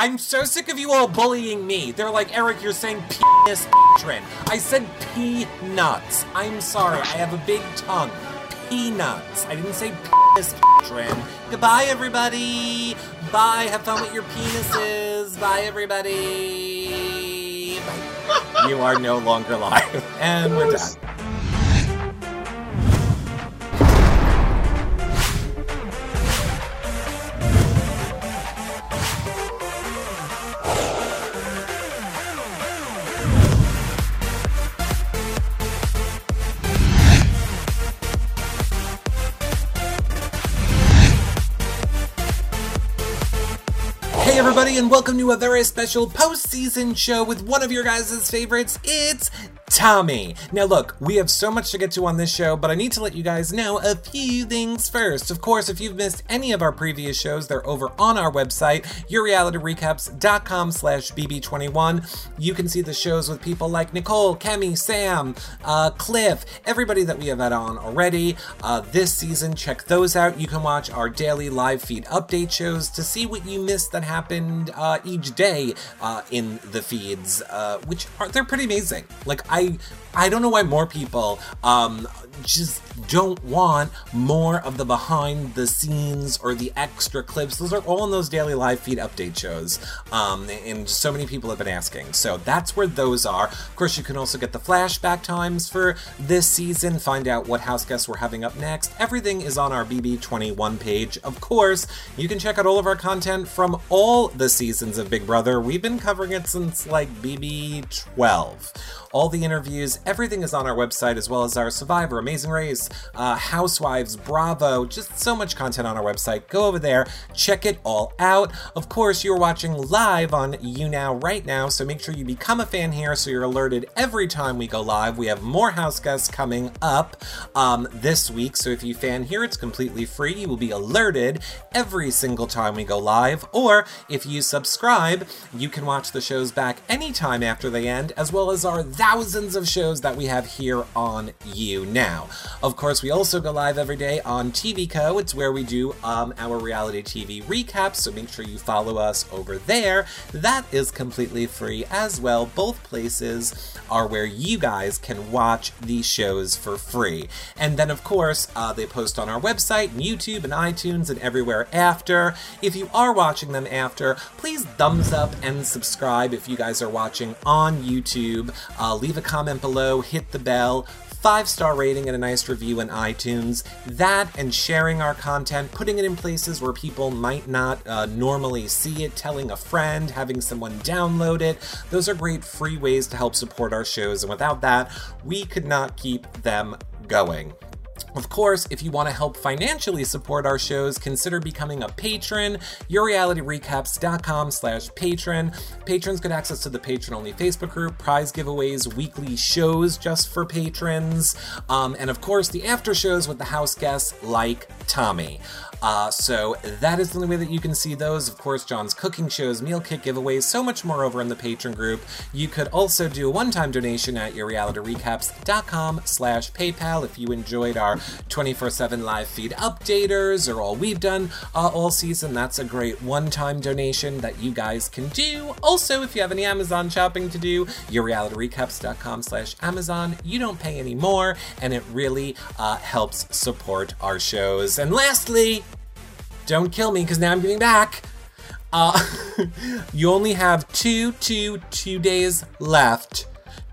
I'm so sick of you all bullying me. They're like, Eric, you're saying penis patron. I said peanuts. I'm sorry, I have a big tongue. Peanuts. I didn't say penis patron. Goodbye, everybody. Bye. Have fun with your penises. Bye, everybody. Bye. You are no longer live. And we're done. Everybody, and welcome to a very special post-season show with one of your guys' favorites. It's Tommy. Now look, we have so much to get to on this show, but I need to let you guys know a few things first. Of course, if you've missed any of our previous shows, they're over on our website, yourrealityrecaps.com slash bb21. You can see the shows with people like Nicole, Kemi, Sam, uh, Cliff, everybody that we have had on already. Uh, this season, check those out. You can watch our daily live feed update shows to see what you missed that happened uh, each day uh, in the feeds, uh, which are they're pretty amazing. Like I, I don't know why more people um, just don't want more of the behind the scenes or the extra clips. Those are all in those daily live feed update shows, um, and so many people have been asking. So that's where those are. Of course, you can also get the flashback times for this season. Find out what house guests we're having up next. Everything is on our BB21 page. Of course, you can check out all of our content from all the seasons of Big Brother. We've been covering it since like BB12 all the interviews, everything is on our website, as well as our Survivor, Amazing Race, uh, Housewives, Bravo, just so much content on our website. Go over there, check it all out. Of course, you're watching live on YouNow right now, so make sure you become a fan here so you're alerted every time we go live. We have more house guests coming up um, this week, so if you fan here, it's completely free. You will be alerted every single time we go live, or if you subscribe, you can watch the shows back anytime after they end, as well as our thousands of shows that we have here on You Now. Of course, we also go live every day on TV Co. It's where we do um, our reality TV recaps, so make sure you follow us over there. That is completely free as well. Both places are where you guys can watch these shows for free. And then, of course, uh, they post on our website, and YouTube, and iTunes, and everywhere after. If you are watching them after, please thumbs up and subscribe if you guys are watching on YouTube. Uh, leave a comment below, hit the bell, five star rating and a nice review in iTunes. That and sharing our content, putting it in places where people might not uh, normally see it, telling a friend, having someone download it. Those are great free ways to help support our shows, and without that, we could not keep them going. Of course, if you want to help financially support our shows, consider becoming a patron. YourRealityRecaps.com slash patron. Patrons get access to the patron-only Facebook group, prize giveaways, weekly shows just for patrons, um, and of course, the after shows with the house guests like Tommy. Uh, so that is the only way that you can see those. Of course, John's cooking shows, meal kit giveaways, so much more over in the patron group. You could also do a one-time donation at yourrealityrecaps.com slash PayPal if you enjoyed our 24-7 live feed updaters or all we've done uh, all season. That's a great one-time donation that you guys can do. Also, if you have any Amazon shopping to do, yourrealityrecaps.com slash Amazon. You don't pay any more, and it really uh, helps support our shows. And lastly, don't kill me because now I'm getting back. Uh, you only have two, two, two days left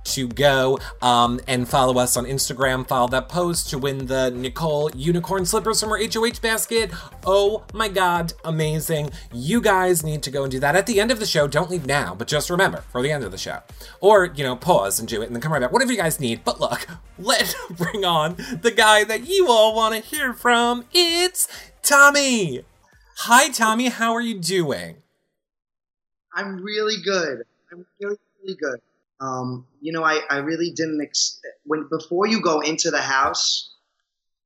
to go um, and follow us on Instagram. Follow that post to win the Nicole unicorn slippers from her HOH basket. Oh my god, amazing. You guys need to go and do that at the end of the show. Don't leave now, but just remember for the end of the show. Or, you know, pause and do it and then come right back. Whatever you guys need. But look, let's bring on the guy that you all want to hear from. It's Tommy. Hi, Tommy. How are you doing? I'm really good. I'm really, really good. Um, you know, I, I really didn't ex- when before you go into the house,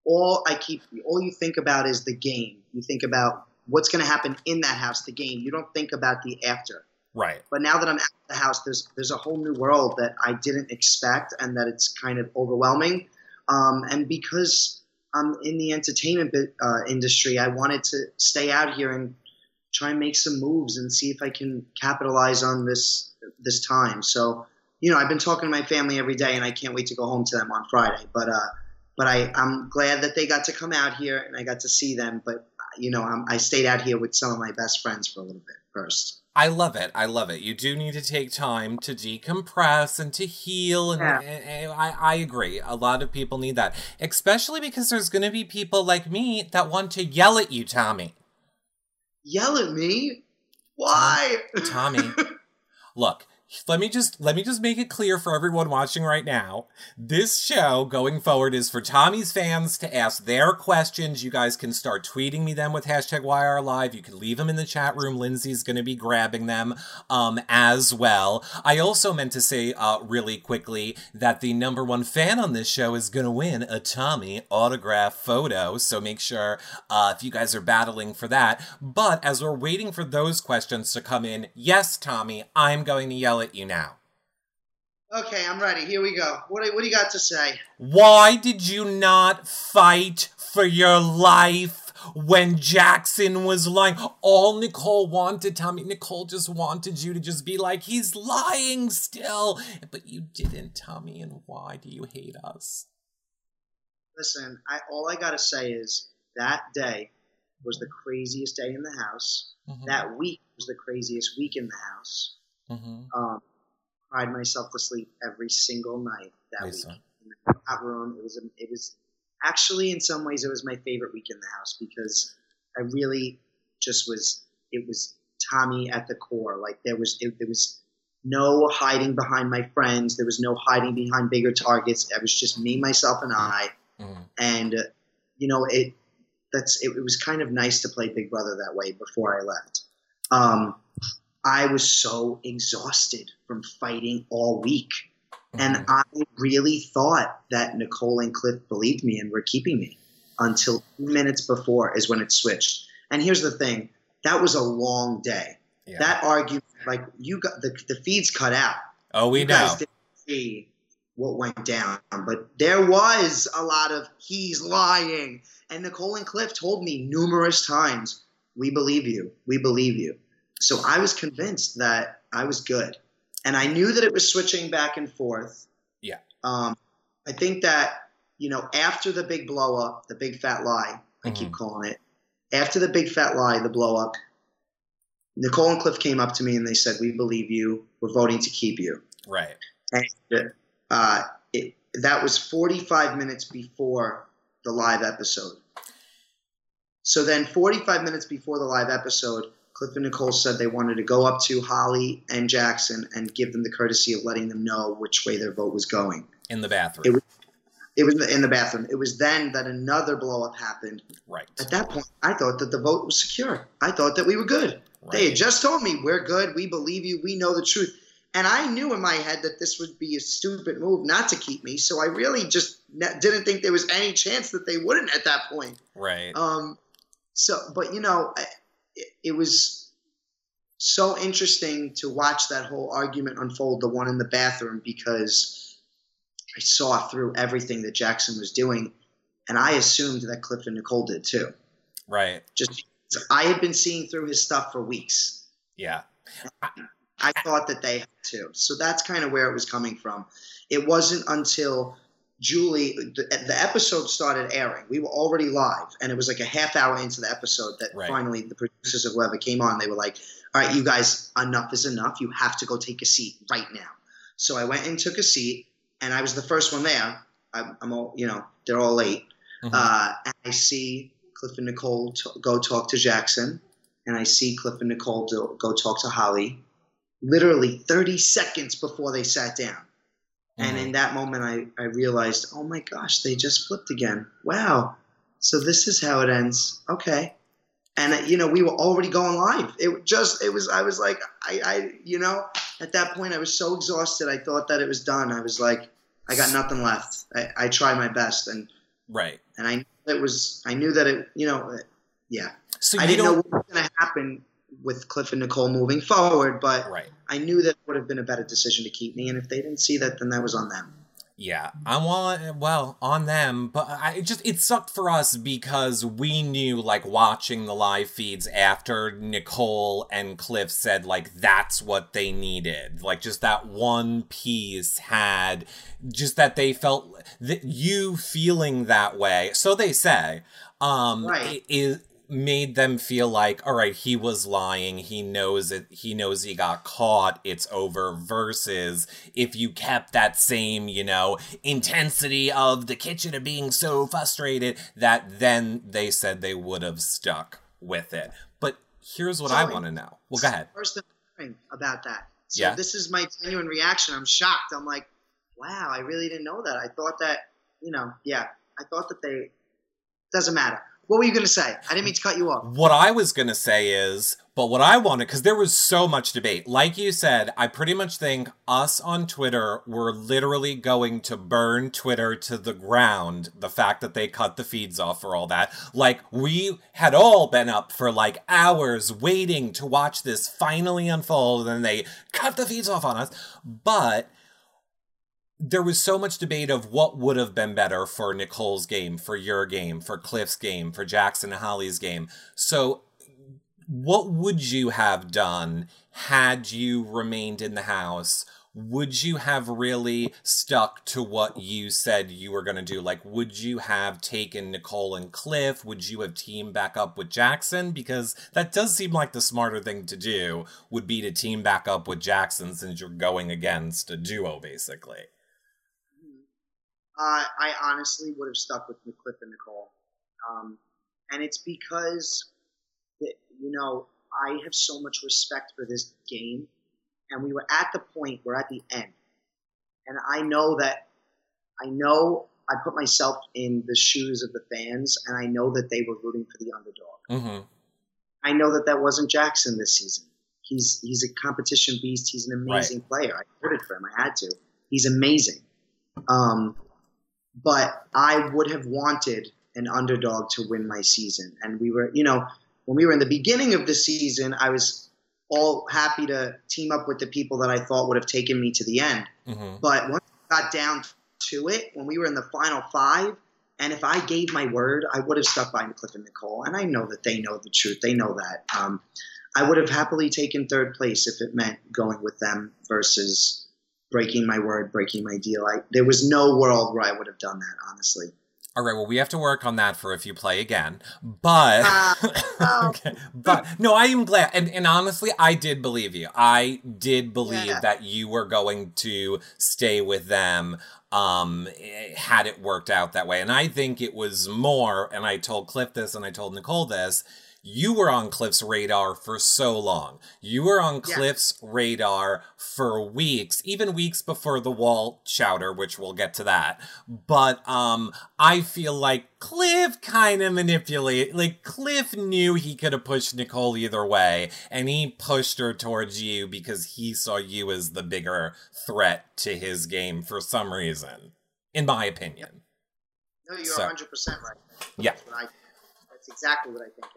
all I keep all you think about is the game. You think about what's going to happen in that house, the game. You don't think about the after. Right. But now that I'm at the house, there's there's a whole new world that I didn't expect, and that it's kind of overwhelming. Um, and because I'm in the entertainment uh, industry, I wanted to stay out here and try and make some moves and see if I can capitalize on this this time. So, you know, I've been talking to my family every day, and I can't wait to go home to them on Friday. But uh, but I I'm glad that they got to come out here and I got to see them. But you know, I'm, I stayed out here with some of my best friends for a little bit first. I love it. I love it. You do need to take time to decompress and to heal. And, Yeah. and- and I, I agree. A lot of people need that, especially because there's going to be people like me that want to yell at you, Tommy. Yell at me? Why? Tommy, look, let me just let me just make it clear for everyone watching right now. This show going forward is for Tommy's fans to ask their questions. You guys can start tweeting me them with hashtag YRLive. You can leave them in the chat room. Lindsay's going to be grabbing them um, as well. I also meant to say uh, really quickly that the number one fan on this show is going to win a Tommy autograph photo. So make sure uh, if you guys are battling for that. But as we're waiting for those questions to come in, yes, Tommy, I'm going to yell at you now. okay, I'm ready. Here we go. What do, what do you got to say? Why did you not fight for your life when Jackson was lying? All Nicole wanted, Tommy, Nicole just wanted you to just be like, he's lying still. But you didn't, Tommy, and why do you hate us? Listen, I, all I got to say is that day was the craziest day in the house. Mhm, That week was the craziest week in the house. Mhm. Um, cried myself to sleep every single night that week Lisa. in the hot room. It was a, it was actually in some ways it was my favorite week in the house because I really just was it was Tommy at the core. Like there was it, there was no hiding behind my friends. There was no hiding behind bigger targets. It was just me, myself, and I. Mhm. And uh, you know it that's it, it was kind of nice to play Big Brother that way before I left. Um, I was so exhausted from fighting all week. And Mhm. I really thought that Nicole and Cliff believed me and were keeping me until two minutes before is when it switched. And here's the thing that was a long day. Yeah. That argument, like, you got the, the feeds cut out. oh, we you know. see what went down, but there was a lot of he's lying. And Nicole and Cliff told me numerous times, "We believe you. We believe you." So I was convinced that I was good, and I knew that it was switching back and forth. Yeah. Um, I think that you know after the big blow up, the big fat lie, I keep calling it. After the big fat lie, the blow up, Nicole and Cliff came up to me and they said, "We believe you. We're voting to keep you." Right. and uh, it, that was 45 minutes before the live episode. So then, 45 minutes before the live episode, Cliff and Nicole said they wanted to go up to Holly and Jackson and give them the courtesy of letting them know which way their vote was going. In the bathroom. It was- It was in the bathroom. It was then that another blow up happened. right. At that point, I thought that the vote was secure. I thought that we were good. right. They had just told me we're good. We believe you. We know the truth. And I knew in my head that this would be a stupid move not to keep me. So I really just didn't think there was any chance that they wouldn't at that point. right. Um, so, but you know, it, it was so interesting to watch that whole argument unfold, the one in the bathroom, because I saw through everything that Jackson was doing. And I assumed that Clifton Nicole did too. right. Just I had been seeing through his stuff for weeks. Yeah. I thought that they had to. So that's kind of where it was coming from. It wasn't until Julie, the, the episode started airing. We were already live, and it was like a half hour into the episode that Right. finally the producers of whoever came on. They were like, "All right, you guys, enough is enough. You have to go take a seat right now." So I went and took a seat, and I was the first one there. I'm, I'm all, you know, they're all late. Mhm. Uh, and I see Cliff and Nicole t- go talk to Jackson, and I see Cliff and Nicole do- go talk to Holly. Literally 30 seconds before they sat down. And in that moment, I, I realized, oh my gosh, they just flipped again. Wow. So this is how it ends. Okay. And, you know, we were already going live. It just, it was, I was like, I, I, you know, at that point, I was so exhausted. I thought that it was done. I was like, I got nothing left. I, I tried my best. And, right. and I knew it was, I knew that it, you know, uh, yeah. So I didn't know what was going to happen with Cliff and Nicole moving forward, but Right. I knew that would have been a better decision to keep me. And if they didn't see that, then that was on them. Yeah, I want well on them, but I it just it sucked for us because we knew like watching the live feeds after Nicole and Cliff said like that's what they needed. Like just that one piece had just that they felt that you feeling that way. So they say um Right. is made them feel like all right he was lying he knows it he knows he got caught it's over versus if you kept that same you know intensity of the kitchen of being so frustrated that then they said they would have stuck with it but here's what i want to know well go ahead First thing about that. So Yeah. this is my genuine reaction. I'm shocked. I'm like, wow, I really didn't know that. I thought that, you know, yeah, I thought that they. Doesn't matter. What were you going to say? I didn't mean to cut you off. What I was going to say is, but what I wanted, because there was so much debate. Like you said, I pretty much think us on Twitter were literally going to burn Twitter to the ground. The fact that they cut the feeds off for all that. Like, we had all been up for like hours waiting to watch this finally unfold, and they cut the feeds off on us. But there was so much debate of what would have been better for Nicole's game, for your game, for Cliff's game, for Jackson and Holly's game. So, what would you have done had you remained in the house? Would you have really stuck to what you said you were going to do? Like, would you have taken Nicole and Cliff? Would you have teamed back up with Jackson? Because that does seem like the smarter thing to do would be to team back up with Jackson since you're going against a duo, basically. Uh, I honestly would have stuck with Cliff and Nicole. Um, and it's because, that, you know, I have so much respect for this game. And we were at the point, we're at the end. And I know that, I know I put myself in the shoes of the fans, and I know that they were rooting for the underdog. Mm-hmm. I know that that wasn't Jackson this season. He's he's a competition beast. He's an amazing player. I voted for him. I had to. He's amazing. Um, but I would have wanted an underdog to win my season. And we were, you know, when we were in the beginning of the season, I was all happy to team up with the people that I thought would have taken me to the end. Mm-hmm. But once I got down to it, when we were in the final five, and if I gave my word, I would have stuck by Cliff and Nicole. And I know that they know the truth. They know that. Um, I would have happily taken third place if it meant going with them versus breaking my word, breaking my deal. I, there was no world where I would have done that, honestly. All right, well, we have to work on that for if you play again. But Ah, okay, but no, I am glad, and and honestly, I did believe you. I did believe Yeah. that you were going to stay with them. Um, eh, had it worked out that way, and I think it was more. And I told Cliff this, and I told Nicole this. You were on Cliff's radar for so long. You were on Yeah. Cliff's radar for weeks, even weeks before the wall shouter, which we'll get to that. But um I feel like Cliff kind of manipulated like Cliff knew he could have pushed Nicole either way, and he pushed her towards you because he saw you as the bigger threat to his game for some reason. In my opinion. no, you're So- 100% right. Yeah. That's, I, that's exactly what I think.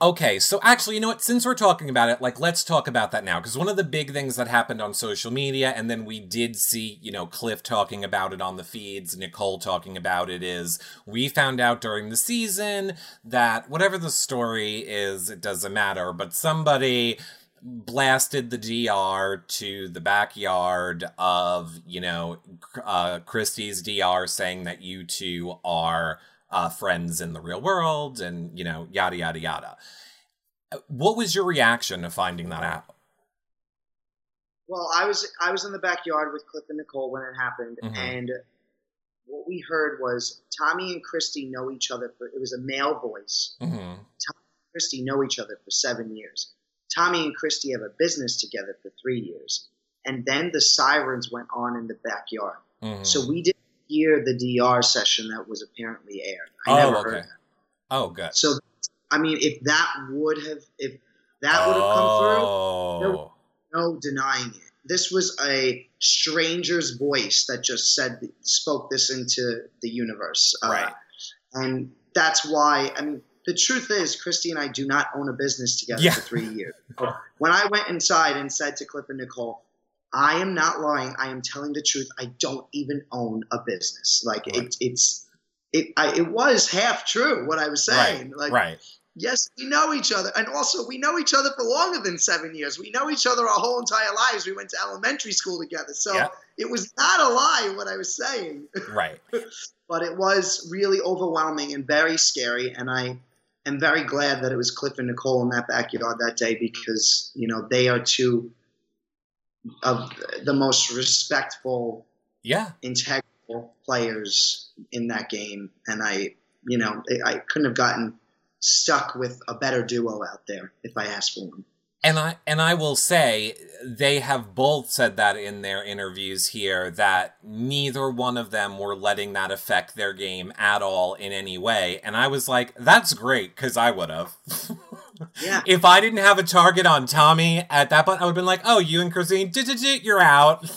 Okay, so actually, you know what? Since we're talking about it, like, let's talk about that now. Because one of the big things that happened on social media, and then we did see, you know, Cliff talking about it on the feeds, Nicole talking about it, is we found out during the season that whatever the story is, it doesn't matter, but somebody blasted the DR to the backyard of, you know, uh, Christie's DR saying that you two are uh, friends in the real world and, you know, yada, yada, yada. Uh, What was your reaction to finding that out? Well, I was I was in the backyard with Cliff and Nicole when it happened, Mhm. and what we heard was Tommy and Christie know each other for it was a male voice. Mm-hmm. Christie know each other for seven years. Tommy and Christie have a business together for three years, and then the sirens went on in the backyard. Mm-hmm. So we didn't hear the DR session that was apparently aired. I Oh, never okay. heard that. oh, good. So, I mean, if that would have if that would have come through, Oh. no denying it. This was a stranger's voice that just said spoke this into the universe, Uh, Right. and that's why. I mean, the truth is, Christie and I do not own a business together Yeah. for three years. When I went inside and said to Cliff and Nicole, I am not lying. I am telling the truth. I don't even own a business. Like Right. it, it's it. I, it was half true what I was saying. right, Like right. yes, we know each other, and also we know each other for longer than seven years. We know each other our whole entire lives. We went to elementary school together, so Yeah. it was not a lie what I was saying. Right. but it was really overwhelming and very scary. And I am very glad that it was Cliff and Nicole in that backyard that day because you know they are two of the most respectful, Yeah. integral players in that game. And I, you know, I couldn't have gotten stuck with a better duo out there if I asked for one. And I and I will say they have both said that in their interviews here that neither one of them were letting that affect their game at all in any way. And I was like, that's great cuz I would have. If I didn't have a target on Tommy at that point, I would have been like, "Oh, you and Christine, you're out."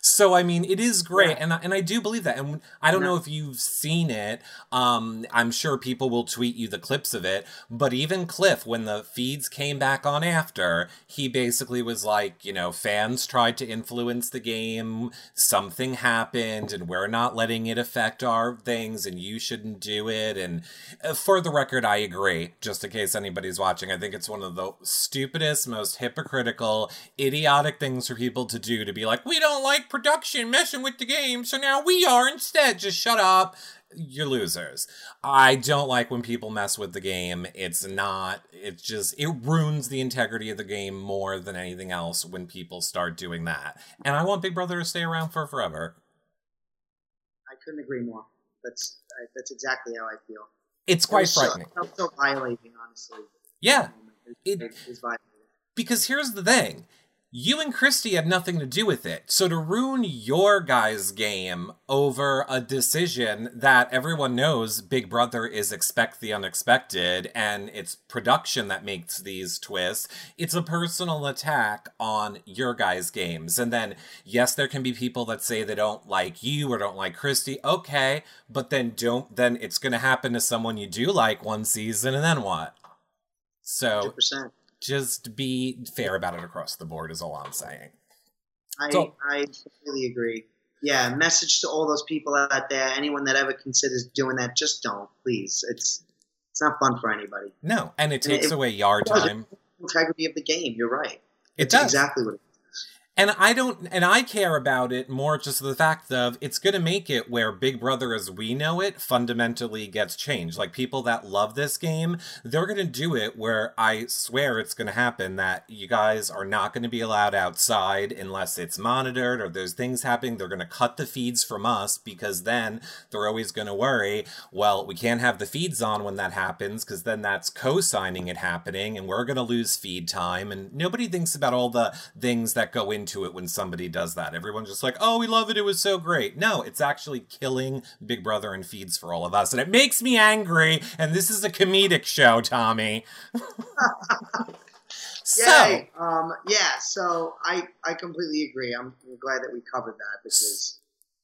So I mean, it is great, Yeah. and I, and I do believe that. And I don't Yeah. know if you've seen it. Um, I'm sure people will tweet you the clips of it. But even Cliff, when the feeds came back on after, he basically was like, you know, fans tried to influence the game. Something happened, and we're not letting it affect our things, and you shouldn't do it. And uh, for the record, I agree. Just in case anybody's watching, I think it's one of the stupidest, most hypocritical, idiotic things for people to do to be like, we don't like production messing with the game, so now we are instead. Just shut up. You're losers. I don't like when people mess with the game. It's not, it's just, it ruins the integrity of the game more than anything else when people start doing that. And I want Big Brother to stay around for forever. I couldn't agree more. That's that's exactly how I feel. It's quite frightening. felt so violating, honestly. Yeah. It, It-. Because here's the thing you and Christie had nothing to do with it. So to ruin your guys' game over a decision that everyone knows Big Brother is expect the unexpected and it's production that makes these twists, it's a personal attack on your guys' games. And then, yes, there can be people that say they don't like you or don't like Christie. Okay, but then don't, then it's going to happen to someone you do like one season and then what? So 100%. Just be fair about it across the board is all I'm saying. I, So- I completely agree. Yeah, message to all those people out there, anyone that ever considers doing that, just don't, please. It's it's not fun for anybody. No, and it And takes it- away yard time. Integrity of the game. You're right. It It's does. exactly what it is. And I don't and I care about it more just the fact of it's going to make it where Big Brother as we know it fundamentally gets changed. Like people that love this game, they're going to do it where I swear it's going to happen that you guys are not going to be allowed outside unless it's monitored or there's things happening. They're going to cut the feeds from us because then they're always going to worry, well, we can't have the feeds on when that happens because then that's co-signing it happening and we're going to lose feed time and nobody thinks about all the things that go into it when somebody does that. Everyone's just like, "Oh, we love it. It was so great." No, it's actually killing Big Brother and feeds for all of us and it makes me angry and this is a comedic show, Tommy. so, Um, yeah, so I, I completely agree. I'm glad that we covered that because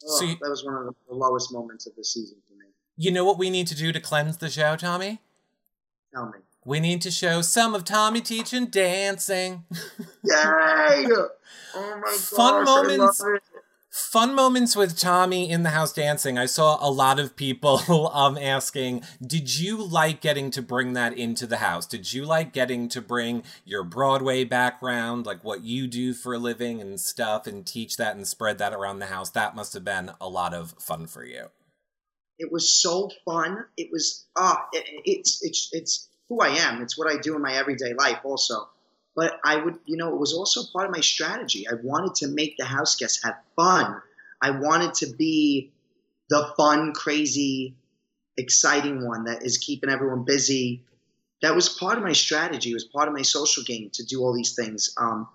oh, So you- that was one of the lowest moments of the season for me. you know what we need to do to cleanse the show, Tommy? Tell me. We need to show some of Tommy teaching dancing. Yay! Oh my Fun gosh, moments. Fun moments with Tommy in the house dancing. I saw a lot of people um asking, "Did you like getting to bring that into the house? Did you like getting to bring your Broadway background, like what you do for a living and stuff and teach that and spread that around the house? That must have been a lot of fun for you." It was so fun. It was ah, it, it's it's it's who I am. It's what I do in my everyday life also. But I would, you know, it was also part of my strategy. I wanted to make the house guests have fun. I wanted to be the fun, crazy, exciting one that is keeping everyone busy. That was part of my strategy. It was part of my social game to do all these things. Um,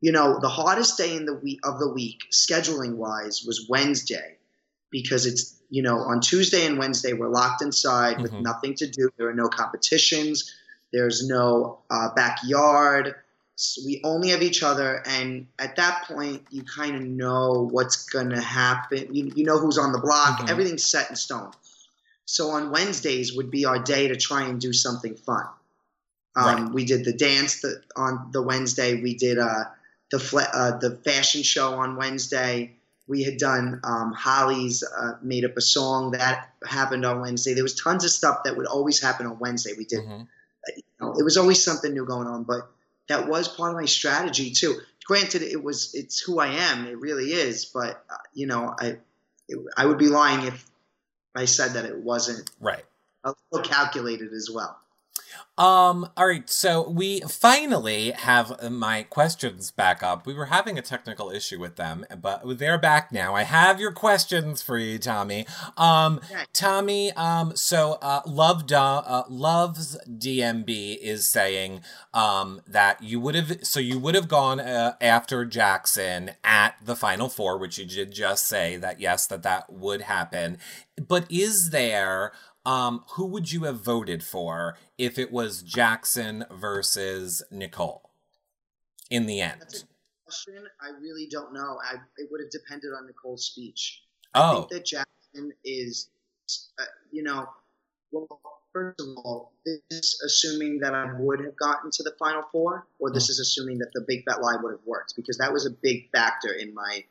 you know, the hardest day in the week of the week, scheduling wise, was Wednesday because it's you know on Tuesday and Wednesday we're locked inside with Mhm. nothing to do. There are no competitions. There's no uh, backyard. So we only have each other, and at that point, you kind of know what's gonna happen. You, you know who's on the block. Mhm. Everything's set in stone. So on Wednesdays would be our day to try and do something fun. Um, Right. We did the dance the, on the Wednesday. We did uh, the fla- uh, the fashion show on Wednesday. We had done um, Holly's uh, made up a song that happened on Wednesday. There was tons of stuff that would always happen on Wednesday. We did. Mhm. You know, it was always something new going on, but that was part of my strategy too. Granted, it was it's who I am. It really is. But uh, you know, I it, I would be lying if I said that it wasn't Right. a little calculated as well. Um, all right, so we finally have my questions back up. We were having a technical issue with them, but they're back now. I have your questions for you, Tommy. Um. Tommy, um, so uh, Love uh, Love's DMB is saying um, that you would have, so you would have gone uh, after Jackson at the Final Four, which you did just say that yes, that that would happen. But is there um, who would you have voted for if it was Jackson versus Nicole in the That's end? a question. I really don't know. I, it would have depended on Nicole's speech. Oh, I think that Jackson is, uh, you know, well, first of all, this is assuming that I would have gotten to the Final Four, or this is assuming that the big bet lie would have worked, because that was a big factor in my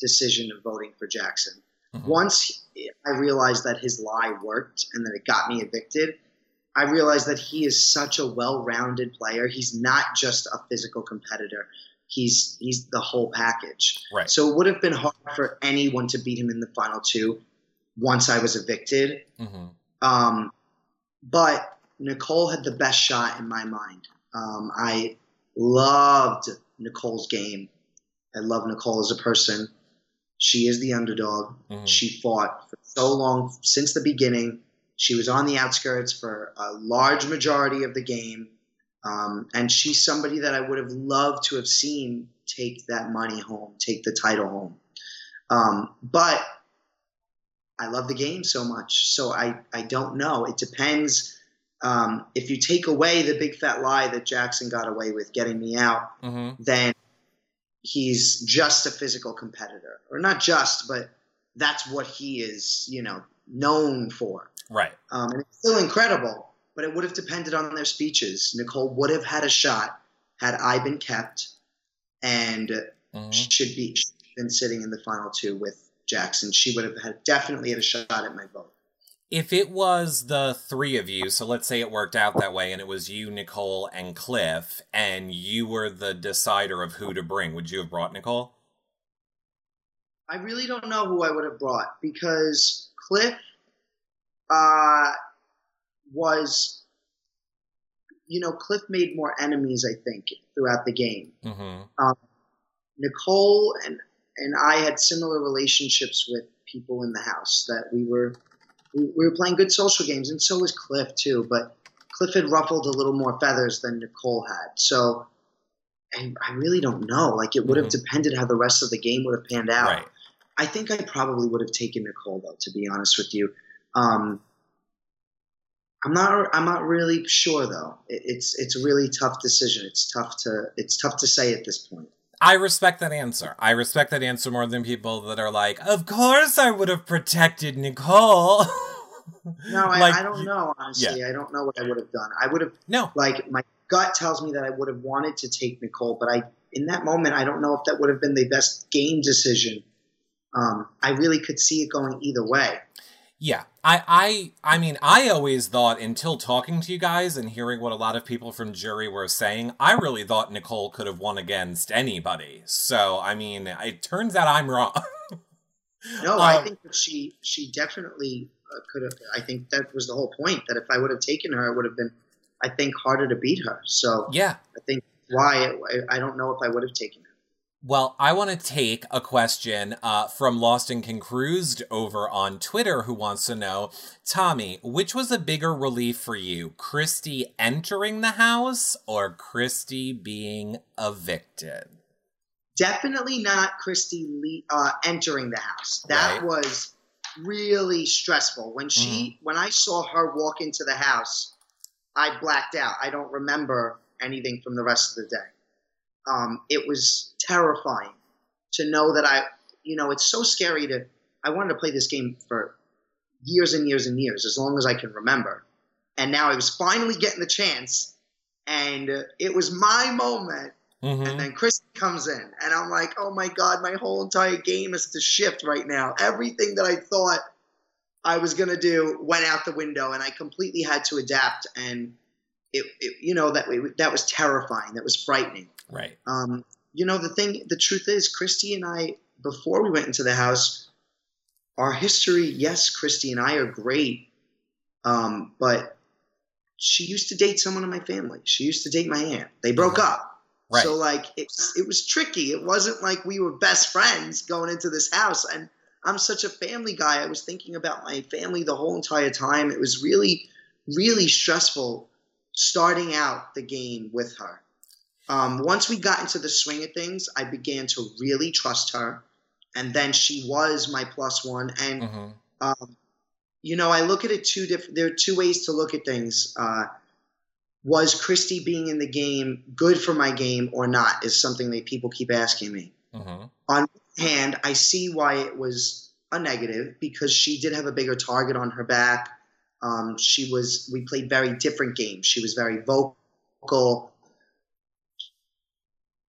decision of voting for Jackson. Mhm. Once I realized that his lie worked and that it got me evicted, I realized that he is such a well-rounded player. He's not just a physical competitor. He's he's the whole package. right. So it would have been hard for anyone to beat him in the final two once I was evicted. hmm Um, but Nicole had the best shot in my mind. Um, I loved Nicole's game. I love Nicole as a person. She is the underdog. hmm She fought for so long since the beginning. She was on the outskirts for a large majority of the game. Um, and she's somebody that I would have loved to have seen take that money home, take the title home. Um, but I love the game so much. So I, I don't know. It depends. Um, if you take away the big fat lie that Jackson got away with getting me out, hmm then he's just a physical competitor. Or not just, but that's what he is, you know, known for. Right. Um, and it's still incredible, but it would have depended on their speeches. Nicole would have had a shot had I been kept and hmm should be been sitting in the final two with Jackson. She would have had definitely had a shot at my vote. If it was the three of you, so let's say it worked out that way and it was you, Nicole, and Cliff, and you were the decider of who to bring, would you have brought Nicole? I really don't know who I would have brought because Cliff uh, was, you know, Cliff made more enemies, I think, throughout the game. hmm Nicole and and I had similar relationships with people in the house that we were we, we were playing good social games, and so was Cliff too. But Cliff had ruffled a little more feathers than Nicole had, so. I, I really don't know. Like it would have Mhm. depended how the rest of the game would have panned out. Right. I think I probably would have taken Nicole though, to be honest with you. Um, I'm not. I'm not really sure though. It, it's it's a really tough decision. It's tough to it's tough to say at this point. I respect that answer. I respect that answer more than people that are like, of course I would have protected Nicole. No, I, Like, I don't know. Honestly, I don't know what I would have done. I would have no. like my gut tells me that I would have wanted to take Nicole, but I in that moment I don't know if that would have been the best game decision. Um, I really could see it going either way. Yeah. I, I I mean, I always thought until talking to you guys and hearing what a lot of people from jury were saying, I really thought Nicole could have won against anybody. So, I mean, it turns out I'm wrong. No, I Um, think that she she definitely uh, could have. I think that was the whole point. That if I would have taken her, it would have been, I think, harder to beat her. So yeah. I think why I, I don't know if I would have taken. Well, I want to take a question uh, from Lost and Concrused over on Twitter who wants to know Tommy, which was a bigger relief for you, Christie entering the house or Christie being evicted? Definitely not Christie uh, entering the house. That Right. was really stressful. When she when I saw her walk into the house, I blacked out. I don't remember anything from the rest of the day. Um, it was terrifying to know that I, you know, it's so scary to. I wanted to play this game for years and years and years, as long as I can remember. And now I was finally getting the chance, and it was my moment Mhm. And then Chris comes in, and I'm like, oh my God, my whole entire game is to shift right now. Everything that I thought I was going to do went out the window, and I completely had to adapt. And it, it you know, that, that was terrifying. That was frightening. Right. Um, you know, the thing, the truth is, Christie and I, before we went into the house, our history, yes, Christie and I are great, um, but she used to date someone in my family. She used to date my aunt. They broke up. Right. So like it, it was tricky. It wasn't like we were best friends going into this house. And I'm such a family guy. I was thinking about my family the whole entire time. It was really, really stressful starting out the game with her. Um, once we got into the swing of things, I began to really trust her. And then she was my plus one. And, Mhm. um, you know, I look at it two different, there are two ways to look at things. Uh, was Christie being in the game good for my game or not is something that people keep asking me. Mhm. On one hand, I see why it was a negative because she did have a bigger target on her back. Um, she was, we played very different games. She was very vocal.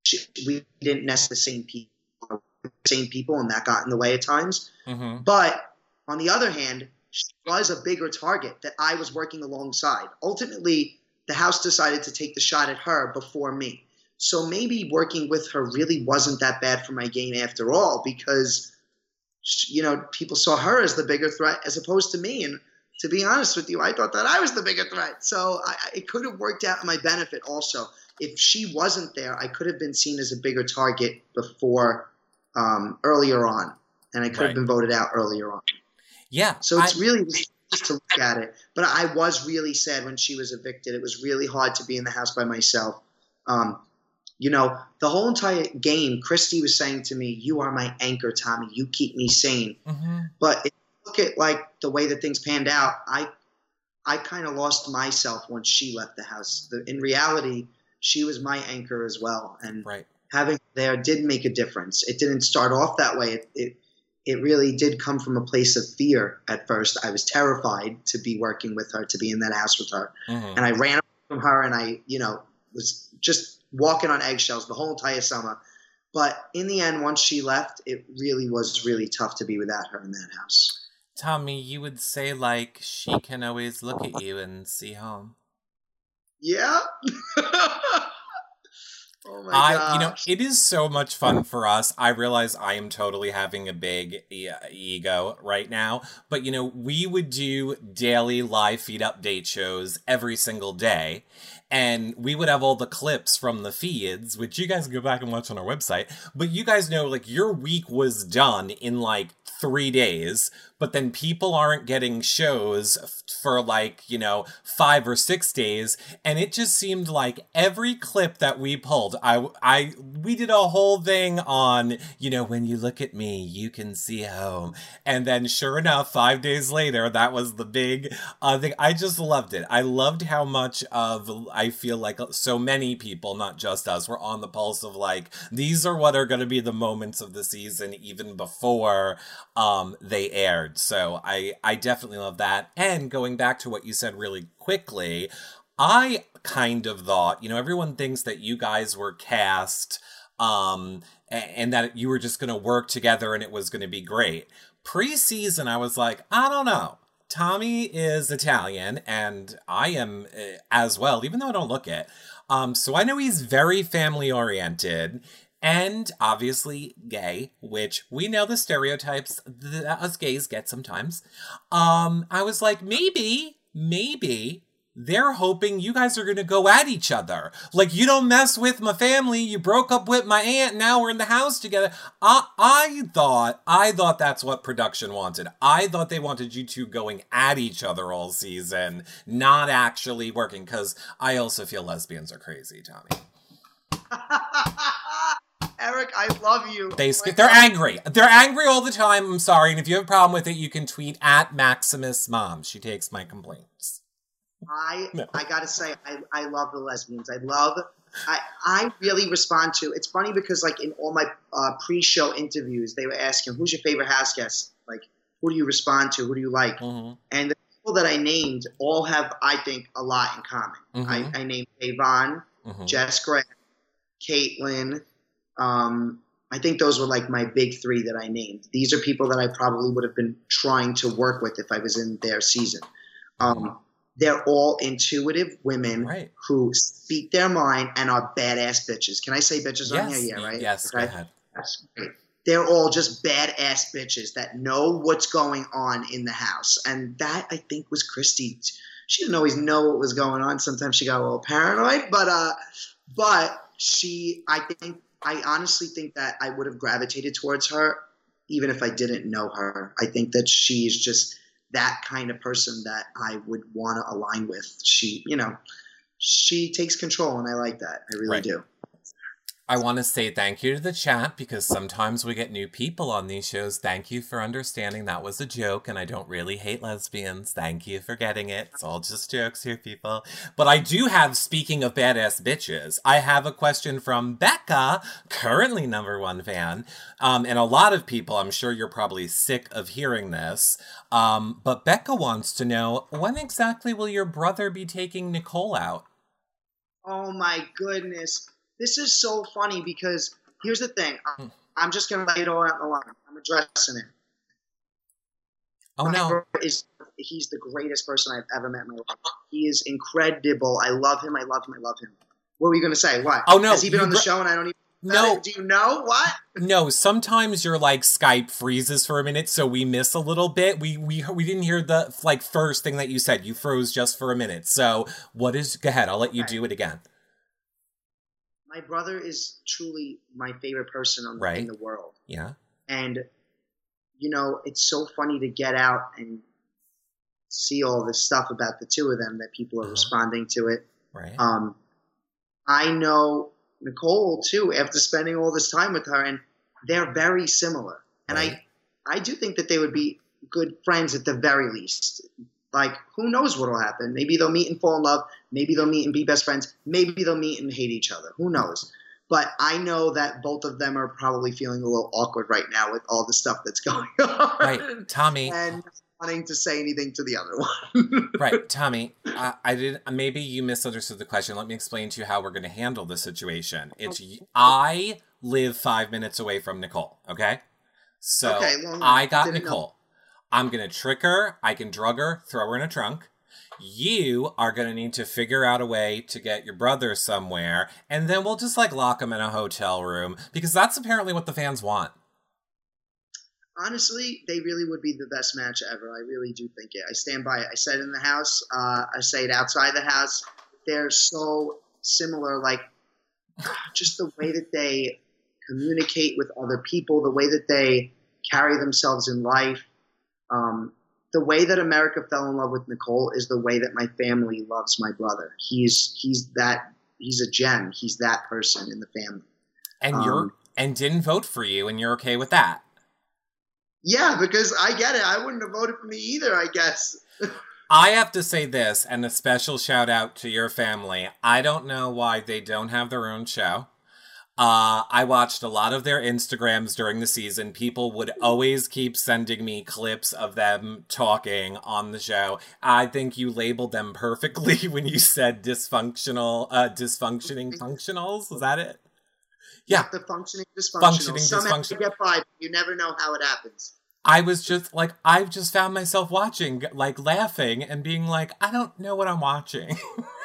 She, we didn't nest the same people, same people, and that got in the way at times. Mhm. But on the other hand, she was a bigger target that I was working alongside. Ultimately, the house decided to take the shot at her before me. So maybe working with her really wasn't that bad for my game after all because, you know, people saw her as the bigger threat as opposed to me. And to be honest with you, I thought that I was the bigger threat. So I, I- it could have worked out in my benefit also. If she wasn't there, I could have been seen as a bigger target before um, earlier on, and I could Right. have been voted out earlier on. Yeah. So it's I- really just to look at it. But I was really sad when she was evicted. It was really hard to be in the house by myself. Um, you know, the whole entire game, Christie was saying to me, "You are my anchor, Tommy. You keep me sane." Mhm. But if you look at like the way that things panned out, I I kind of lost myself once she left the house. The, in reality, she was my anchor as well, and Right. having there did make a difference. It didn't start off that way. It, it it really did come from a place of fear at first. I was terrified to be working with her, to be in that house with her, Mhm. and I ran away from her, and I you know was just walking on eggshells the whole entire summer. But in the end, once she left, it really was really tough to be without her in that house. Tommy, you would say like she can always look at you and see home. Yeah. oh my I, god. you know, it is so much fun for us. I realize I am totally having a big e- ego right now, but you know, we would do daily live feed update shows every single day. And we would have all the clips from the feeds, which you guys can go back and watch on our website. But you guys know, like, your week was done in like three days, but then people aren't getting shows for like, you know, five or six days. And it just seemed like every clip that we pulled, I, I, we did a whole thing on, you know, when you look at me, you can see home. And then sure enough, five days later, that was the big uh, thing. I just loved it. I loved how much of, I feel like so many people, not just us, were on the pulse of like, these are what are going to be the moments of the season even before um they aired so i i definitely love that. And going back to what you said really quickly i kind of thought you know everyone thinks that you guys were cast um and that you were just going to work together and it was going to be great. Preseason i was like i don't know. Tommy is italian and i am uh, as well even though i don't look it. Um so i know he's very family oriented and obviously gay, which we know the stereotypes that us gays get sometimes. Um, I was like, maybe, maybe they're hoping you guys are gonna go at each other. Like, you don't mess with my family, you broke up with my aunt, now we're in the house together. I, I thought, I thought that's what production wanted. I thought they wanted you two going at each other all season, not actually working, because I also feel lesbians are crazy, Tommy. Eric, I love you. They oh they're God. angry. They're angry all the time. I'm sorry. And if you have a problem with it, you can tweet at Maximus Mom. She takes my complaints. I No. I gotta say, I, I love the lesbians. I love. I I really respond to. It's funny because like in all my uh, pre-show interviews, they were asking, "Who's your favorite house guest? Like, who do you respond to? Who do you like?" Mhm. And the people that I named all have, I think, a lot in common. Mhm. I, I named Avon, Mhm. Jess Graf, Kaitlyn. Um, I think those were like my big three that I named. These are people that I probably would have been trying to work with if I was in their season. Um, they're all intuitive women Right. who speak their mind and are badass bitches. Can I say bitches on here? Yeah, right. Yes. Go ahead. That's great. They're all just badass bitches that know what's going on in the house, and that I think was Christie. She didn't always know what was going on. Sometimes she got a little paranoid, but uh, but she, I think, I honestly think that I would have gravitated towards her, even if I didn't know her. I think that she's just that kind of person that I would want to align with. She, you know, she takes control, and I like that. I really Right. do. I want to say thank you to the chat because sometimes we get new people on these shows. Thank you for understanding that was a joke and I don't really hate lesbians. Thank you for getting it. It's all just jokes here, people. But I do have, speaking of badass bitches, I have a question from Becca, currently number one fan. Um, and a lot of people, I'm sure you're probably sick of hearing this. Um, but Becca wants to know when exactly will your brother be taking Nicole out? Oh my goodness. This is so funny because here's the thing. Hmm. I'm, I'm just going to lay it all out in the line. I'm addressing it. Oh no. Is, he's the greatest person I've ever met in my life. He is incredible. I love him. I love him. I love him. What were you going to say? What? Oh, no, Has he been on the show and I don't even No, Do you know? What? No, sometimes your like Skype freezes for a minute, so we miss a little bit. We we we didn't hear the like first thing that you said. You froze just for a minute. So what is? Go ahead. I'll let you Okay. do it again. My brother is truly my favorite person on, Right. in the world. Yeah. And, you know, it's so funny to get out and see all this stuff about the two of them that people are Uh-huh. responding to it. Right. Um, I know Nicole too after spending all this time with her, and they're very similar. And Right. I, I do think that they would be good friends at the very least. Like, who knows what'll happen? Maybe they'll meet and fall in love. Maybe they'll meet and be best friends. Maybe they'll meet and hate each other. Who knows? But I know that both of them are probably feeling a little awkward right now with all the stuff that's going on. right. Tommy. And wanting to say anything to the other one. right, Tommy. I, I did. Maybe you misunderstood the question. Let me explain to you how we're going to handle the situation. It's I live five minutes away from Nicole. Okay. So Okay, well, I got didn't know. Nicole. I'm gonna trick her. I can drug her, throw her in a trunk. You are gonna need to figure out a way to get your brother somewhere, and then we'll just like lock him in a hotel room because that's apparently what the fans want. honestly, they really would be the best match ever. I really do think it. I stand by it. I said it in the house. Uh, I say it outside the house. They're so similar. Like just the way that they communicate with other people, the way that they carry themselves in life. Um, the way that America fell in love with Nicole is the way that my family loves my brother. He's he's that he's a gem. He's that person in the family. And you're Um, and didn't vote for you, and you're okay with that. Yeah, because I get it. I wouldn't have voted for me either. I guess. I have to say this, and a special shout out to your family. I don't know why they don't have their own show. Uh, I watched a lot of their Instagrams during the season. People would always keep sending me clips of them talking on the show. I think you labeled them perfectly when you said dysfunctional, uh, dysfunctioning functionals. Is that it? Yeah. the functioning dysfunctional. Functioning Somehow dysfunction- you get by, you never know how it happens. I was just like, I've just found myself watching, like laughing and being like, I don't know what I'm watching.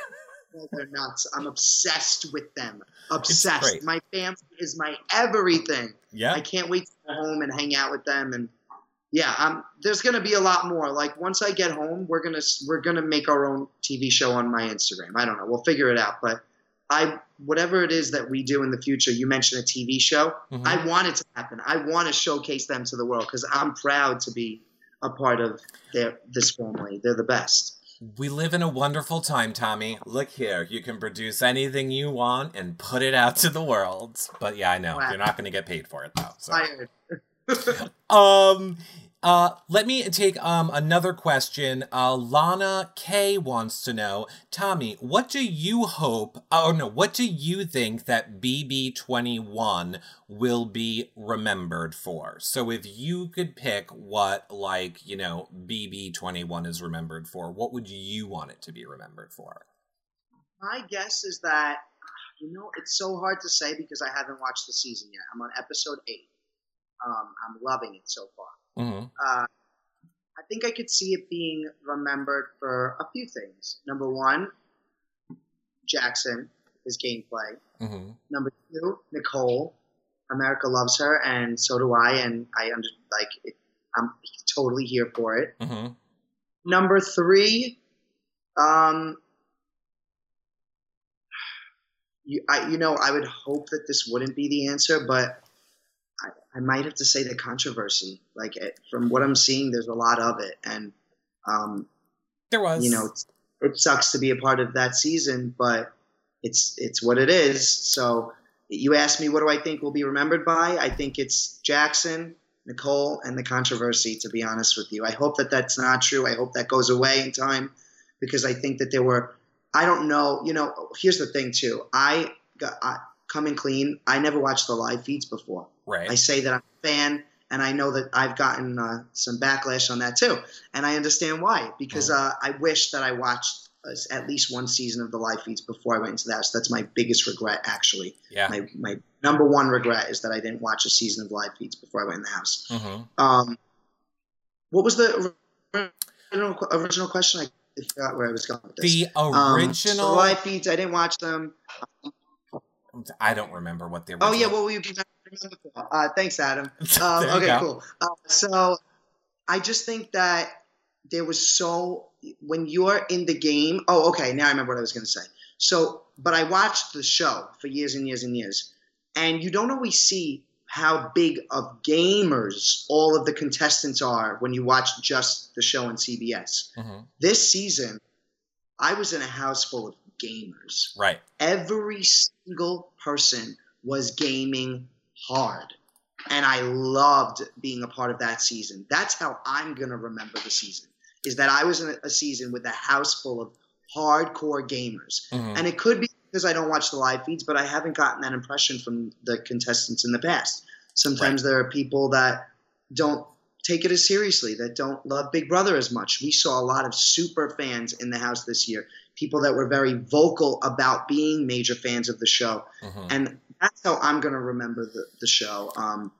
They're nuts. I'm obsessed with them. Obsessed. My family is my everything. Yeah. I can't wait to go home and hang out with them. And yeah, um, there's gonna be a lot more. Like once I get home, we're gonna we're gonna make our own TV show on my Instagram. I don't know. We'll figure it out. But I whatever it is that we do in the future, you mentioned a TV show. Mhm. I want it to happen. I want to showcase them to the world because I'm proud to be a part of their this family. They're the best. We live in a wonderful time, Tommy. Look here, you can produce anything you want and put it out to the world. But yeah, I know Wow. you're not going to get paid for it though. So. Fired. Um, uh, let me take um another question. Uh, Lana K wants to know, Tommy, what do you hope? Oh no, what do you think that BB twenty one will be remembered for? So if you could pick what, like you know, BB twenty one is remembered for, what would you want it to be remembered for? My guess is that You know, it's so hard to say because I haven't watched the season yet. I'm on episode eight. Um, I'm loving it so far. Mm-hmm. Uh, I think I could see it being remembered for a few things. Number one, Jackson, his gameplay. Mm-hmm. Number two, Nicole. America loves her, and so do I, and I under like it, I'm totally here for it. Mm-hmm. Number three, um, you, I, you know, I would hope that this wouldn't be the answer, but I, I might have to say the controversy. Like it, from what I'm seeing, there's a lot of it, and um, There was. you know, it's, it sucks to be a part of that season, but it's it's what it is. So you asked me, what do I think will be remembered by? I think it's Jackson, Nicole, and the controversy. To be honest with you, I hope that that's not true. I hope that goes away in time because I think that there were. I don't know. You know, here's the thing too. I got I, coming clean. I never watched the live feeds before. Right. I say that I'm a fan, and I know that I've gotten uh, some backlash on that too, and I understand why. Because uh, I wish that I watched uh, at least one season of the live feeds before I went into the house. That's my biggest regret, actually. yeah. My my number one regret is that I didn't watch a season of live feeds before I went in the house. mm-hmm. Um, what was the original, original question? I forgot where I was going with this. The Um, so original. live feeds, I didn't watch them. I don't remember what they. original. Oh yeah, what will you be remembered for? Uh, thanks, Adam. Um, okay, cool. Uh, so I just think that there was so when you're in the game. Oh, okay. Now I remember what I was going to say. So, but I watched the show for years and years and years, and you don't always see how big of gamers all of the contestants are when you watch just the show on CBS. Mhm. This season, I was in a house full of gamers Right. every single person was gaming hard. And I loved being a part of that season. That's how I'm going to remember the season. Is that I was in a season with a house full of hardcore gamers. Mhm. And it could be because I don't watch the live feeds, but I haven't gotten that impression from the contestants in the past. Sometimes there are people that don't take it as seriously, that don't love Big Brother as much. We saw a lot of super fans in the house this year, people that were very vocal about being major fans of the show. Mhm. And that's how I'm going to remember the, the show. Um,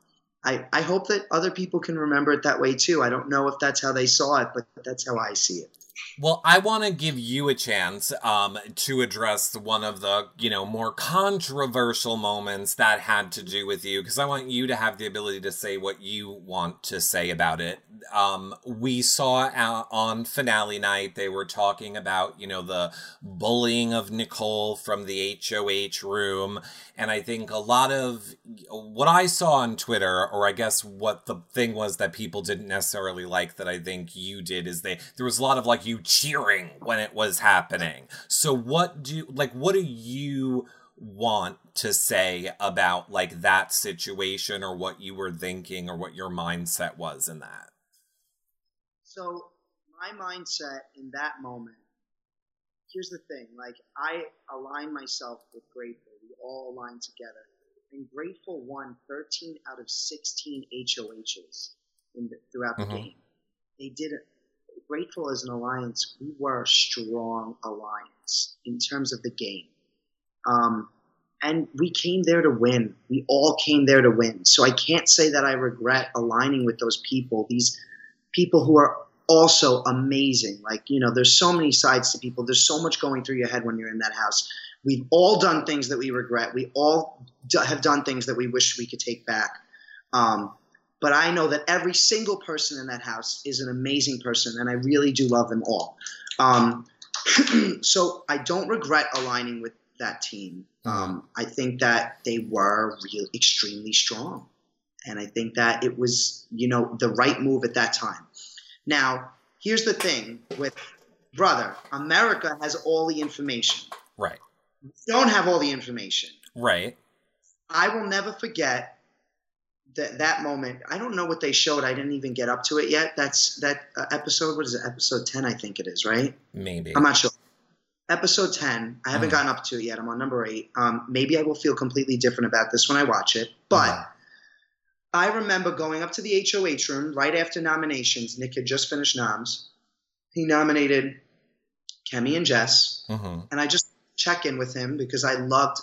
I, I hope that other people can remember it that way too. I don't know if that's how they saw it, but that's how I see it. Well, I want to give you a chance um, to address one of the, you know, more controversial moments that had to do with you, because I want you to have the ability to say what you want to say about it. Um, we saw out on finale night, they were talking about, you know, the bullying of Nicole from the HOH room. And I think a lot of what I saw on Twitter, or I guess what the thing was that people didn't necessarily like that I think you did, is they there was a lot of like you cheering when it was happening. So what do you, like what do you want to say about like that situation or what you were thinking or what your mindset was in that? So my mindset in that moment, here's the thing: like I align myself with Grateful. We all align together. And Grateful won 13 out of 16 HOHs in the, throughout the Mhm. game. They did it. Grateful as an alliance, we were a strong alliance in terms of the game. Um, and we came there to win. We all came there to win. So I can't say that I regret aligning with those people. These people who are also amazing. Like, you know, there's so many sides to people. There's so much going through your head when you're in that house. We've all done things that we regret. We all do, have done things that we wish we could take back. Um, but I know that every single person in that house is an amazing person, and I really do love them all. Um, so I don't regret aligning with that team. Um, I think that they were real extremely strong, and I think that it was you know the right move at that time. Now, here's the thing with brother, America has all the information. Right. We don't have all the information. Right. I will never forget that that moment. I don't know what they showed. I didn't even get up to it yet. That's that uh, episode. What is it? Episode ten, I think it is. Right? Maybe. I'm not sure. Episode ten. I haven't Mhm. gotten up to it yet. I'm on number eight. Um, maybe I will feel completely different about this when I watch it. But Mhm. I remember going up to the HOH room right after nominations. Nick had just finished noms. He nominated Kemi and Jess Mhm. and I just check in with him because I loved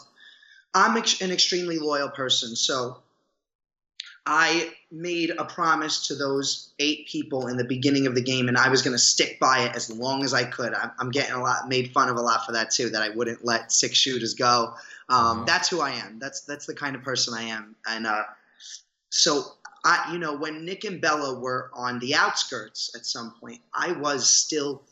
I'm ex- an extremely loyal person, so I made a promise to those eight people in the beginning of the game, and I was going to stick by it as long as I could. I'm, I'm, getting a lot made fun of a lot for that too. That I wouldn't let six shooters go. Um, mm-hmm. That's who I am. That's that's the kind of person I am. And uh, so I, you know, when Nick and Bella were on the outskirts at some point, I was still.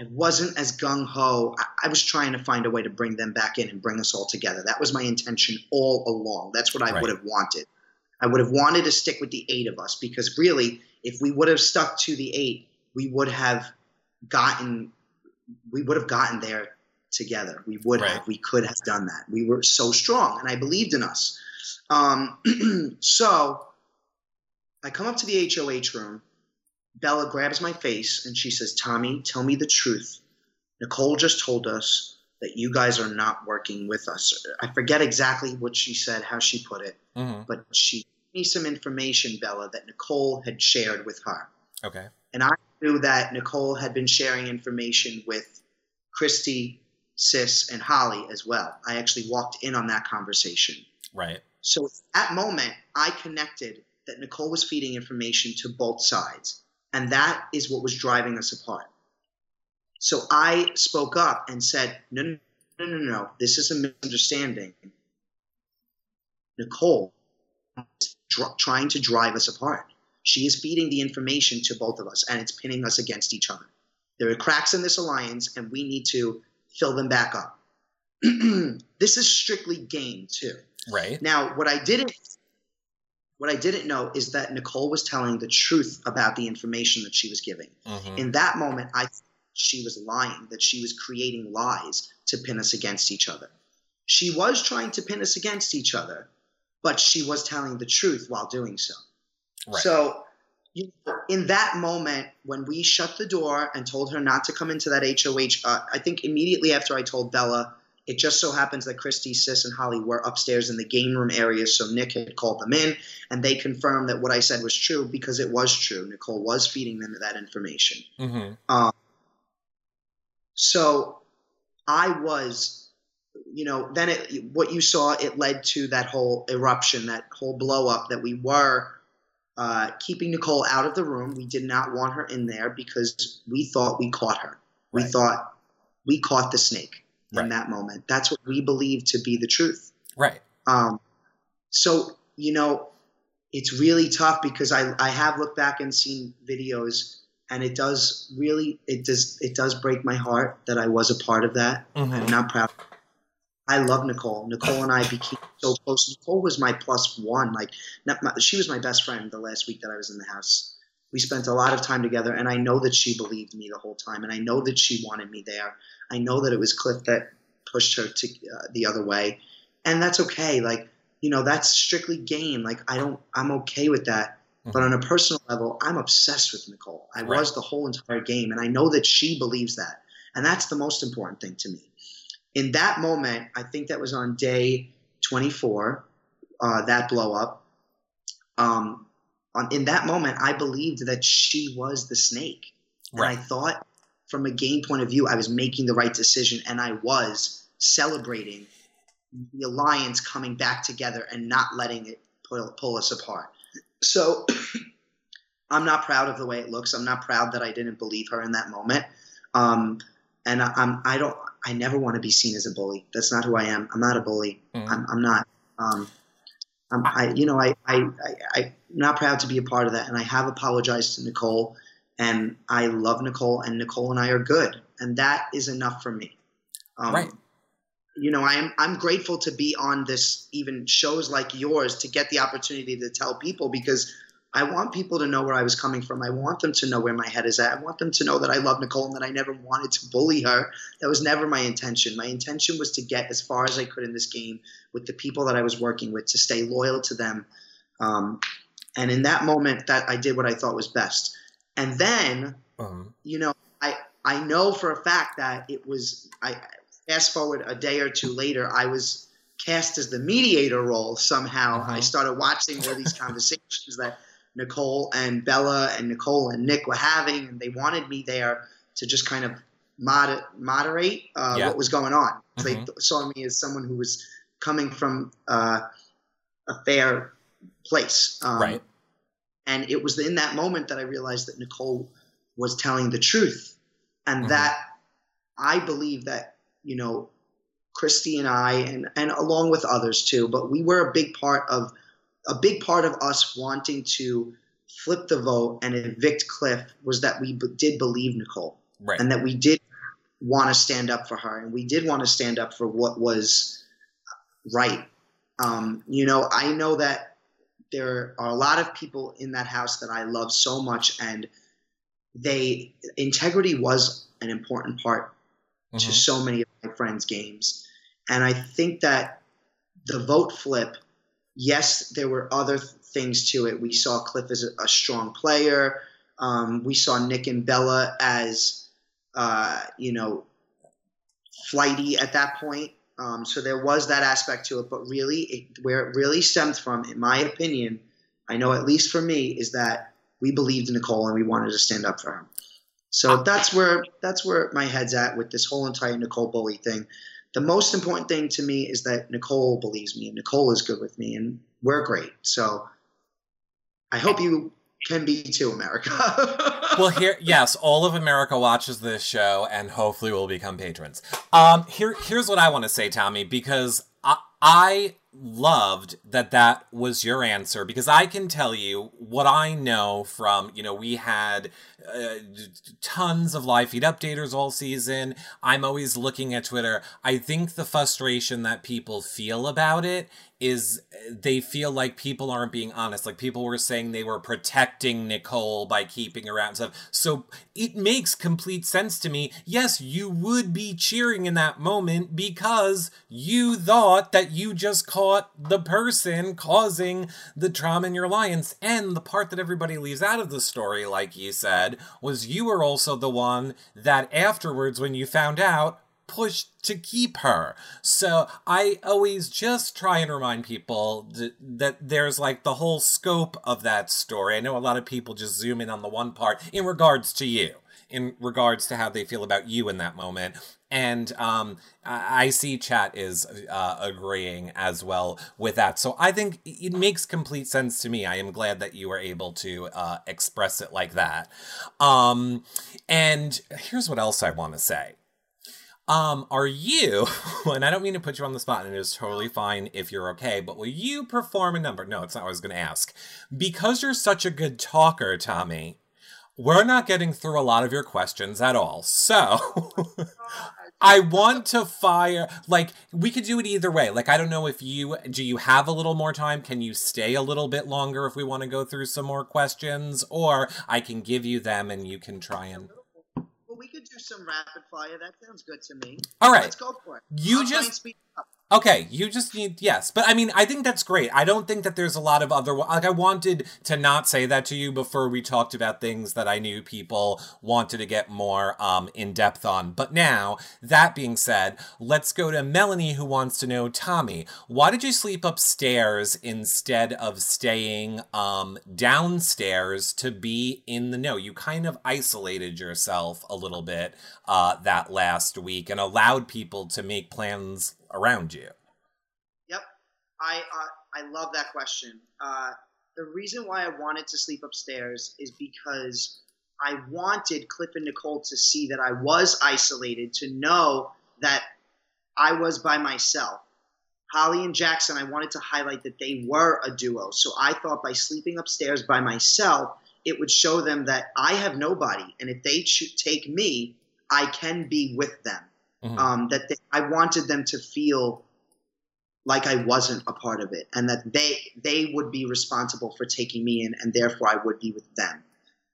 I wasn't as gung ho. I, I was trying to find a way to bring them back in and bring us all together. That was my intention all along. That's what I right. would have wanted. I would have wanted to stick with the eight of us because really, if we would have stuck to the eight, we would have gotten we would have gotten there together. We would right. have. We could have done that. We were so strong, and I believed in us. Um, so I come up to the HOH room. Bella grabs my face and she says, "Tommy, tell me the truth. Nicole just told us that you guys are not working with us. I forget exactly what she said, how she put it, mm-hmm. but she gave me some information, Bella, that Nicole had shared with her. Okay. And I knew that Nicole had been sharing information with Christie, Sis, and Holly as well. I actually walked in on that conversation. Right. So at that moment, I connected that Nicole was feeding information to both sides. And that is what was driving us apart. So I spoke up and said, no, no, no, no, no. This is a misunderstanding. Nicole dr- trying to drive us apart. She is feeding the information to both of us, and it's pinning us against each other. There are cracks in this alliance, and we need to fill them back up. this is strictly game too. Right. Now, what I didn't what I didn't know is that Nicole was telling the truth about the information that she was giving. Mm-hmm. In that moment, I she was lying, that she was creating lies to pin us against each other. She was trying to pin us against each other, but she was telling the truth while doing so. Right. So, you know, in that moment, when we shut the door and told her not to come into that HOH, uh, I think immediately after I told Bella, it just so happens that Christie, Sis, and Holly were upstairs in the game room area, so Nick had called them in, and they confirmed that what I said was true because it was true. Nicole was feeding them that information. Mm-hmm. Um, so I was, you know, then it, what you saw, it led to that whole eruption, that whole blow up that we were uh, keeping Nicole out of the room. We did not want her in there because we thought we caught her. Right. We thought we caught the snake right. in that moment. That's what we believe to be the truth. Right. Um, so, you know, it's really tough because I, I have looked back and seen videos and it does really it does it does break my heart that I was a part of that. Mm-hmm. I'm not proud. I love Nicole. Nicole and I became so close. Nicole was my plus one. Like, my, she was my best friend the last week that I was in the house. We spent a lot of time together, and I know that she believed me the whole time, and I know that she wanted me there. I know that it was Cliff that pushed her to uh, the other way, and that's okay. Like, you know, that's strictly game. Like, I don't, I'm okay with that. But on a personal level, I'm obsessed with Nicole. I right. was the whole entire game, and I know that she believes that. And that's the most important thing to me. In that moment, I think that was on day 24, uh, that blow up. Um, on, in that moment, I believed that she was the snake. Right. And I thought, from a game point of view, I was making the right decision, and I was celebrating the alliance coming back together and not letting it pull, pull us apart. So I'm not proud of the way it looks. I'm not proud that I didn't believe her in that moment. Um, and I, I'm, I don't, I never want to be seen as a bully. That's not who I am. I'm not a bully. Mm. I'm, I'm, not. Um, I'm, I, you know, I, I, I, I'm not proud to be a part of that. And I have apologized to Nicole and I love Nicole and Nicole and I are good. And that is enough for me. Um, right you know, I'm I'm grateful to be on this even shows like yours to get the opportunity to tell people because I want people to know where I was coming from. I want them to know where my head is at. I want them to know that I love Nicole and that I never wanted to bully her. That was never my intention. My intention was to get as far as I could in this game with the people that I was working with, to stay loyal to them. Um, and in that moment, that I did what I thought was best. And then, uh-huh. you know, I I know for a fact that it was I fast forward a day or two later, I was cast as the mediator role somehow. Uh-huh. I started watching all these conversations that Nicole and Bella and Nicole and Nick were having, and they wanted me there to just kind of moder- moderate uh, yeah. what was going on. Mm-hmm. They saw me as someone who was coming from uh, a fair place. Um, right. And it was in that moment that I realized that Nicole was telling the truth, and Mhm. that I believe that you know Christie and I, and and along with others too, but we were a big part of a big part of us wanting to flip the vote and evict Cliff was that we b- did believe Nicole Right. and that we did want to stand up for her and we did want to stand up for what was right. Um, you know, I know that there are a lot of people in that house that I love so much, and they integrity was an important part to Mhm. so many of my friends' games. And I think that the vote flip, yes, there were other th- things to it. We saw Cliff as a, a strong player. Um, we saw Nick and Bella as, uh, you know, flighty at that point. Um, so there was that aspect to it. But really, it, where it really stemmed from, in my opinion, I know at least for me, is that we believed in Nicole and we wanted to stand up for her. So that's where that's where my head's at with this whole entire Nicole bully thing. The most important thing to me is that Nicole believes me and Nicole is good with me and we're great. So I hope you can be too, America. well here yes all of america watches this show and hopefully will become patrons um here here's what i want to say tommy because i i loved that that was your answer because i can tell you what i know from you know we had uh, tons of live feed updaters all season. I'm always looking at twitter. I think the frustration that people feel about it is they feel like people aren't being honest. Like people were saying they were protecting Nicole by keeping her out and stuff. So it makes complete sense to me. Yes, you would be cheering in that moment because you thought that you just caught the person causing the trauma in your alliance. And the part that everybody leaves out of the story, like you said, was you were also the one that afterwards, when you found out, pushed to keep her. So I always just try and remind people that, that there's like the whole scope of that story. I know a lot of people just zoom in on the one part in regards to you, in regards to how they feel about you in that moment. And um, I I see chat is uh, agreeing as well with that. So I think it makes complete sense to me. I am glad that you were able to uh, express it like that. Um, and here's what else I want to say. Um, are you, and I don't mean to put you on the spot, and it is totally fine if you're okay, but will you perform a number? No, it's not what I was going to ask. Because you're such a good talker, Tommy, we're not getting through a lot of your questions at all. So I want to fire, like, we could do it either way. Like, I don't know if you, do you have a little more time? Can you stay a little bit longer if we want to go through some more questions? Or I can give you them and you can try and. Well, we could do some rapid fire. That sounds good to me. All right. Let's go for it. You I'll just- and speak up. Okay, you just need yes, but I mean, I think that's great. I don't think that there's a lot of other like I wanted to not say that to you before we talked about things that I knew people wanted to get more um in depth on. But now, that being said, let's go to Melanie who wants to know, Tommy, why did you sleep upstairs instead of staying um downstairs to be in the know? You kind of isolated yourself a little bit uh that last week and allowed people to make plans around you. Yep, I uh, I love that question. Uh, the reason why I wanted to sleep upstairs is because I wanted Cliff and Nicole to see that I was isolated, to know that I was by myself. Holly and Jackson, I wanted to highlight that they were a duo. So I thought by sleeping upstairs by myself, it would show them that I have nobody, and if they take me, I can be with them Mhm. um, that they, I wanted them to feel like I wasn't a part of it, and that they they would be responsible for taking me in, and therefore I would be with them.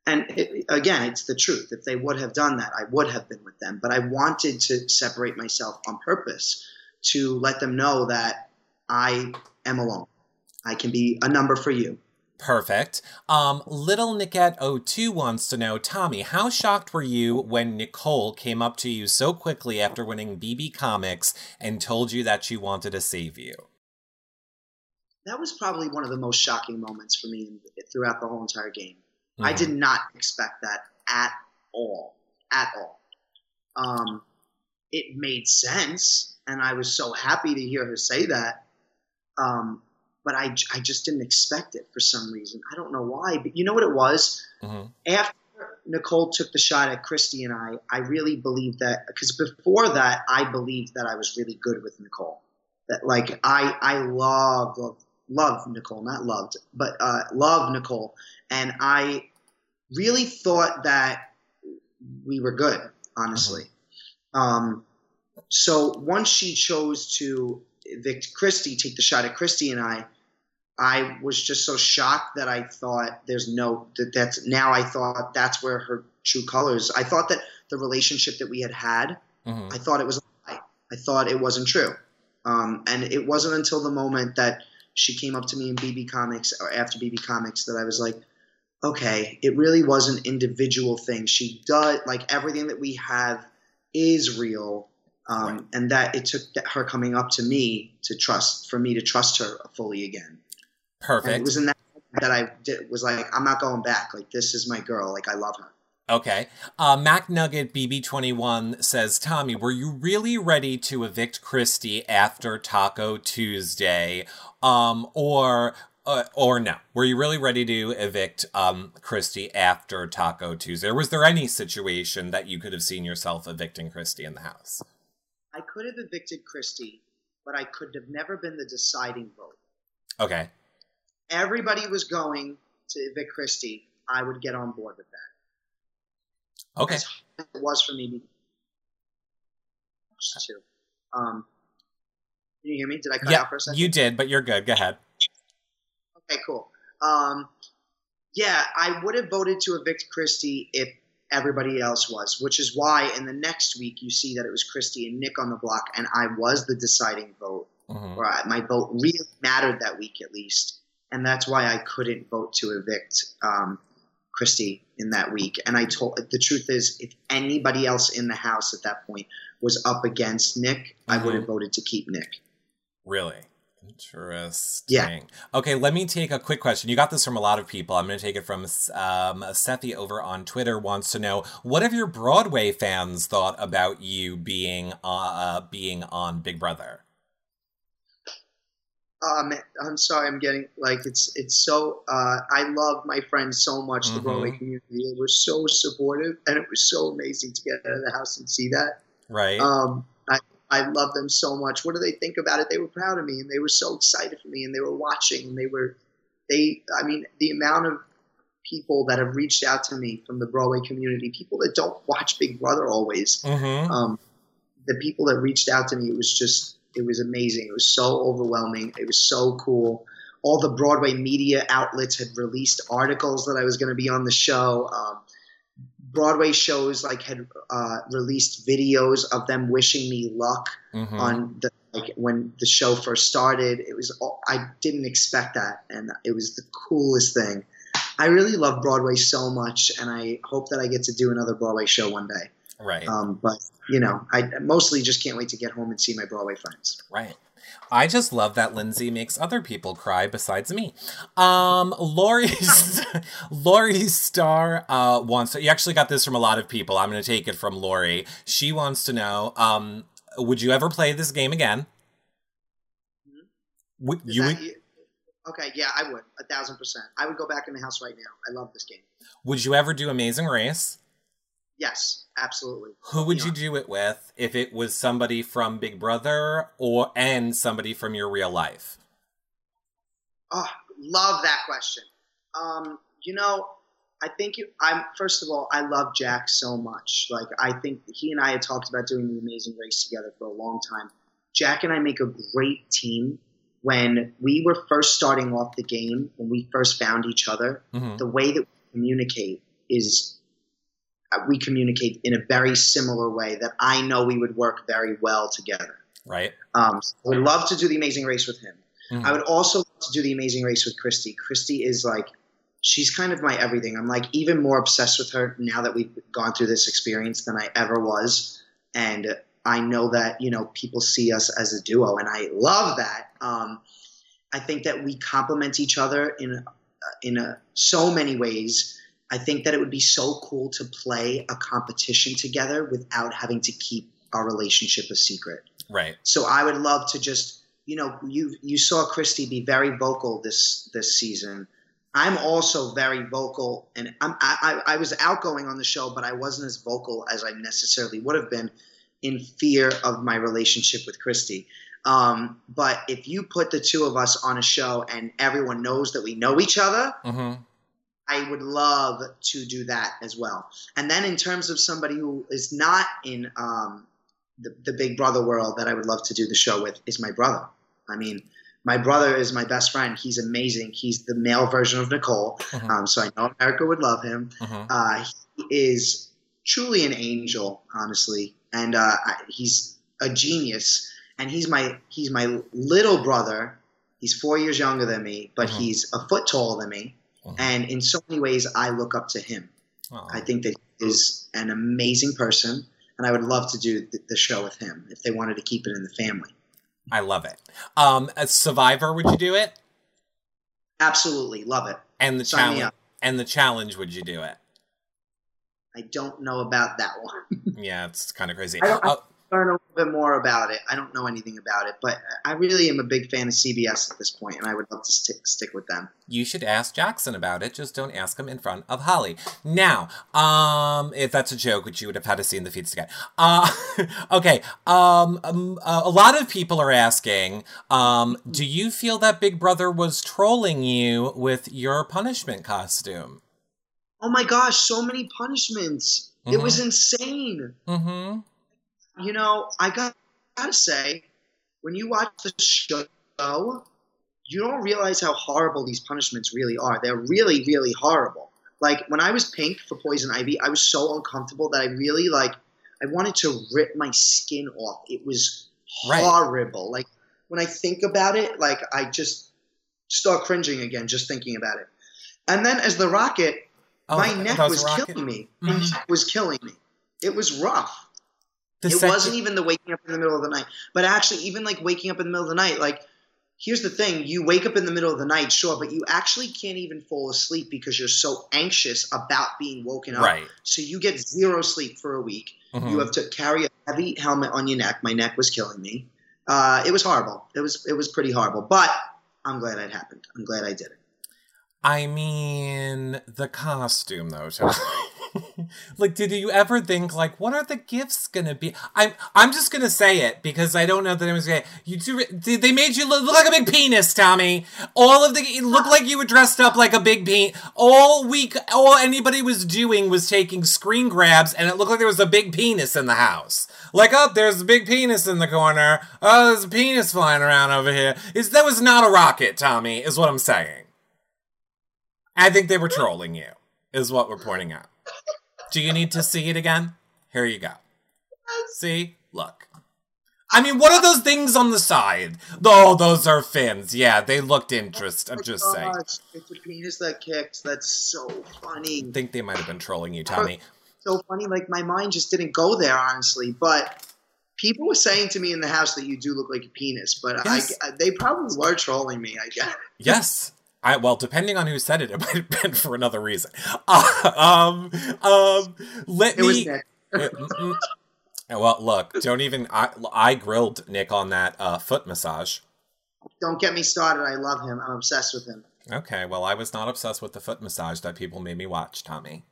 And it, again, it's the truth. If they would have done that, I would have been with them. But I wanted to separate myself on purpose to let them know that I am alone. I can be a number for you. Perfect. Um, Little Nickette02 wants to know, Tommy, how shocked were you when Nicole came up to you so quickly after winning BB Comics and told you that she wanted to save you? That was probably one of the most shocking moments for me throughout the whole entire game. I Mhm. did not expect that at all. At all. Um, it made sense. and I was so happy to hear her say that. Um, but I, I just didn't expect it for some reason. I don't know why, but you know what it was? Mm-hmm. After Nicole took the shot at Christie and I, I really believed that because before that, I believed that I was really good with Nicole. That like I I love love love Nicole, not loved, but uh, love Nicole, and I really thought that we were good, honestly. Um, so once she chose to evict Christie, take the shot at Christie and I, I was just so shocked that I thought there's no that that's now I thought that's where her true colors. I thought that the relationship that we had had, Mhm. I thought it was a lie. I thought it wasn't true. Um, and it wasn't until the moment that she came up to me in BB Comics or after BB Comics that I was like, okay, it really was an individual thing. She does like everything that we have is real. Um, Right. And that it took her coming up to me to trust, for me to trust her fully again. And it Perfect. was in that that I did, was like, I'm not going back. Like, this is my girl. Like, I love her. Okay. Uh, Mac Nugget BB21 says, Tommy, were you really ready to evict Christie after Taco Tuesday? Um, or uh, or no? Were you really ready to evict um, Christie after Taco Tuesday? Or was there any situation that you could have seen yourself evicting Christie in the house? I could have evicted Christie, but I could have never been the deciding vote. Okay. Everybody was going to evict Christie, I would get on board with that. Okay. As it was for me to. Um, can you hear me? Did I cut Yeah, out for a second? you did, but you're good. Go ahead. Okay, cool. Um, yeah, I would have voted to evict Christie if everybody else was, which is why in the next week you see that it was Christie and Nick on the block, and I was the deciding vote, Mhm. or I, my vote really mattered that week at least, and that's why I couldn't vote to evict um, Christie in that week. And I told the truth is, if anybody else in the house at that point was up against Nick, I would have voted to keep Nick. Really? Interesting. Yeah. Okay, let me take a quick question. You got this from a lot of people. I'm going to take it from um, Sethi over on Twitter wants to know what have your Broadway fans thought about you being uh, being on Big Brother? Um, I'm sorry, I'm getting like it's it's so. Uh, I love my friends so much, the Mhm. Broadway community. They were so supportive, and it was so amazing to get out of the house and see that. Right? Um, I I love them so much. What do they think about it? They were proud of me, and they were so excited for me, and they were watching, and they were they. I mean, the amount of people that have reached out to me from the Broadway community, people that don't watch Big Brother always, mm-hmm. um, the people that reached out to me, it was just, it was amazing. It was so overwhelming. It was so cool. All the Broadway media outlets had released articles that I was going to be on the show. Um, Broadway shows like had uh, released videos of them wishing me luck mm-hmm. on the like when the show first started. It was all, I didn't expect that, and it was the coolest thing. I really love Broadway so much, and I hope that I get to do another Broadway show one day. Right. Um, but you know, I mostly just can't wait to get home and see my Broadway friends. Right. I just love that Lindsay makes other people cry besides me. Um, Lori's Lori Star uh, wants to. You actually got this from a lot of people. I'm going to take it from Lori. She wants to know: um, Would you ever play this game again? Would Is you? that Would, you- okay, yeah, I would a thousand percent. I would go back in the house right now. I love this game. would you ever do Amazing Race? Yes, absolutely. Who would you Yeah. do it with if it was somebody from Big Brother or and somebody from your real life? Oh, love that question. Um, you know, I think you, I'm first of all, I love Jack so much. Like I think he and I had talked about doing the Amazing Race together for a long time. Jack and I make a great team. When we were first starting off the game, when we first found each other, Mhm. the way that we communicate is we communicate in a very similar way that I know we would work very well together. Right. Um, so I would love to do the Amazing Race with him. Mhm. I would also love to do the Amazing Race with Christie. Christie is like, she's kind of my everything. I'm like even more obsessed with her now that we've gone through this experience than I ever was, and I know that you know people see us as a duo, and I love that. Um, I think that we complement each other in uh, in a, so many ways. I think that it would be so cool to play a competition together without having to keep our relationship a secret. Right. So I would love to just, you know, you you saw Christie be very vocal this this season. I'm also very vocal, and I'm, I, I was outgoing on the show, but I wasn't as vocal as I necessarily would have been in fear of my relationship with Christie. Um, but if you put the two of us on a show and everyone knows that we know each other, Mm-hmm. I would love to do that as well. And then in terms of somebody who is not in um, the, the Big Brother world that I would love to do the show with is my brother. I mean, my brother is my best friend. He's amazing. He's the male version of Nicole. Mhm. Um, so I know America would love him. Mm-hmm. Uh, he is truly an angel, honestly, and uh, he's a genius. And he's my he's my little brother. He's four years younger than me, but Mhm. he's a foot taller than me. And in so many ways, I look up to him. I think that he is an amazing person, and I would love to do th- the show with him if they wanted to keep it in the family. I love it. Um, as Survivor, would you do it? Absolutely love it. And the Sign challenge. And the challenge, would you do it? I don't know about that one. Yeah, it's kind of crazy. I don't- Oh, Learn a little bit more about it. I don't know anything about it, but I really am a big fan of CBS at this point, and I would love to stick stick with them. you should ask Jackson about it. Just don't ask him in front of Holly. Now, um, if that's a joke, which you would have had to see in the feeds again. Uh, okay. Um, um, uh, a lot of people are asking, um, do you feel that Big Brother was trolling you with your punishment costume? Oh my gosh, so many punishments! It Mhm. was insane. Mm-hmm. You know, I got gotta say, when you watch the show, you don't realize how horrible these punishments really are. They're really, really horrible. Like when I was pink for poison ivy, I was so uncomfortable that I really like I wanted to rip my skin off. It was Right. horrible. Like when I think about it, like I just start cringing again just thinking about it. And then as the rocket, Oh, my neck was killing me. My Mhm. neck was killing me. It was rough The it second- wasn't even the waking up in the middle of the night. But actually even like waking up in the middle of the night like here's the thing. You wake up in the middle of the night sure but you actually can't even fall asleep because you're so anxious about being woken up. Right. so you get zero sleep for a week. Mhm. you have to carry a heavy helmet on your neck. My neck was killing me. Uh, it was horrible. It was it was pretty horrible. But i'm glad it happened. I'm glad i did it. I mean, the costume though. Like, did you ever think like, what are the gifts gonna be? I'm I'm just gonna say it because I don't know that anyone's gonna. You. They they made you look, look like a big penis, Tommy. All of the it looked like you were dressed up like a big penis. All week, all anybody was doing was taking screen grabs, and it looked like there was a big penis in the house. Like, oh, there's a big penis in the corner. Oh, there's a penis flying around over here. Is that was not a rocket, Tommy? Is what I'm saying. I think they were trolling you, is what we're pointing out. Do you need to see it again? Here you go. See? Look. I mean, what are those things on the side? Oh, those are fins. Yeah, they looked interesting. I'm oh just saying. It's a penis that kicks that's so funny I think they might have been trolling you, Tommy. so funny. Like my mind just didn't go there, honestly. But people were saying to me in the house that you do look like a penis. But Yes. I, they probably were trolling me. I guess. Yes. I, well, depending on who said it, it might have been for another reason. Uh, um, um, let It was me. Mm, mm. well, look, don't even. I, I grilled Nick on that uh, foot massage. Don't get me started. I love him. I'm obsessed with him. Okay, well, I was not obsessed with the foot massage that people made me watch, Tommy.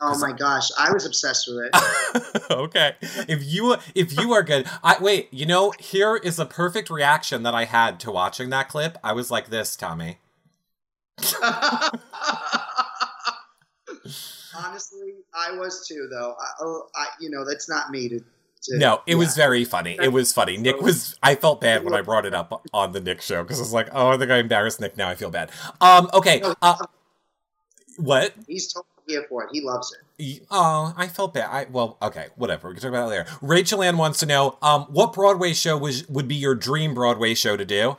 Oh my gosh, I was obsessed with it. okay, if you if you are good, I wait. You know, here is a perfect reaction that I had to watching that clip. I was like this, Tommy. Honestly, I was too, though. I, oh, I, you know, that's not me to. to No, it was very funny. It was funny. Nick was. I felt bad when I brought it up on the Nick show because I was like, oh, I think I embarrassed Nick. Now I feel bad. Um. Okay. Uh. What? He's totally here for it. He loves it. Oh, I felt bad. I well, okay, whatever. We can talk about it later. Rachel Ann wants to know, um, what Broadway show was would be your dream Broadway show to do?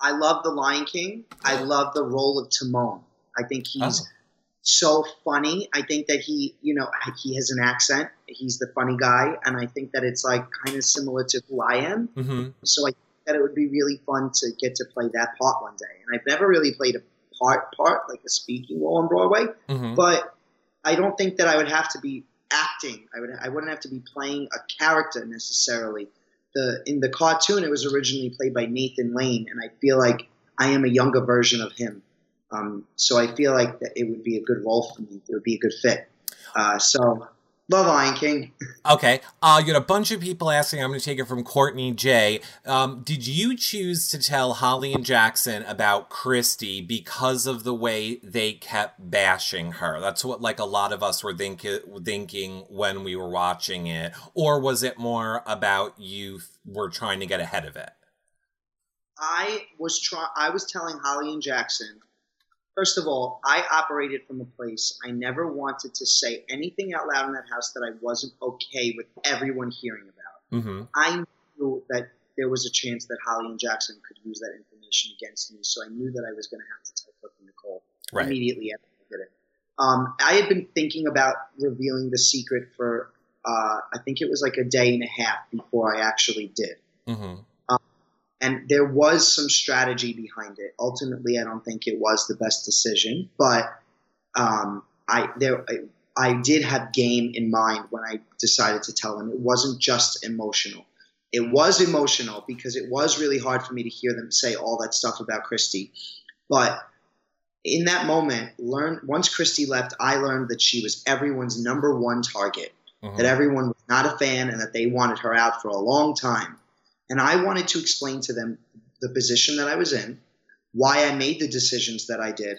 I love The Lion King. I love the role of Timon. I think he's Oh. so funny. I think that he, you know, he has an accent. He's the funny guy, and I think that it's like kind of similar to who I am. Mm-hmm. So I think that it would be really fun to get to play that part one day. And I've never really played a part part like a speaking role on Broadway, Mm-hmm. but I don't think that I would have to be acting. I would I wouldn't have to be playing a character necessarily. The in the cartoon, it was originally played by Nathan Lane, and I feel like I am a younger version of him. Um, so I feel like that it would be a good role for me. It would be a good fit. Uh, so love Lion King. Okay. Uh, you got a bunch of people asking. I'm going to take it from Courtney J. Um, did you choose to tell Holly and Jackson about Christie because of the way they kept bashing her? That's what like a lot of us were think- thinking when we were watching it, or was it more about you were trying to get ahead of it? I was try- I was telling Holly and Jackson First of all, I operated from a place I never wanted to say anything out loud in that house that I wasn't okay with everyone hearing about. Mm-hmm. I knew that there was a chance that Holly and Jackson could use that information against me, so I knew that I was going to have to tell Brooke and Nicole Right. immediately after I did it. Um, I had been thinking about revealing the secret for, uh, I think it was like a day and a half before I actually did Mm-hmm. And there was some strategy behind it. Ultimately, I don't think it was the best decision, but um, I there I, I did have game in mind when I decided to tell them. It wasn't just emotional. It was emotional because it was really hard for me to hear them say all that stuff about Christie, but in that moment, learn once Christie left, I learned that she was everyone's number one target Mm-hmm. that everyone was not a fan and that they wanted her out for a long time. And I wanted to explain to them the position that I was in, why I made the decisions that I did.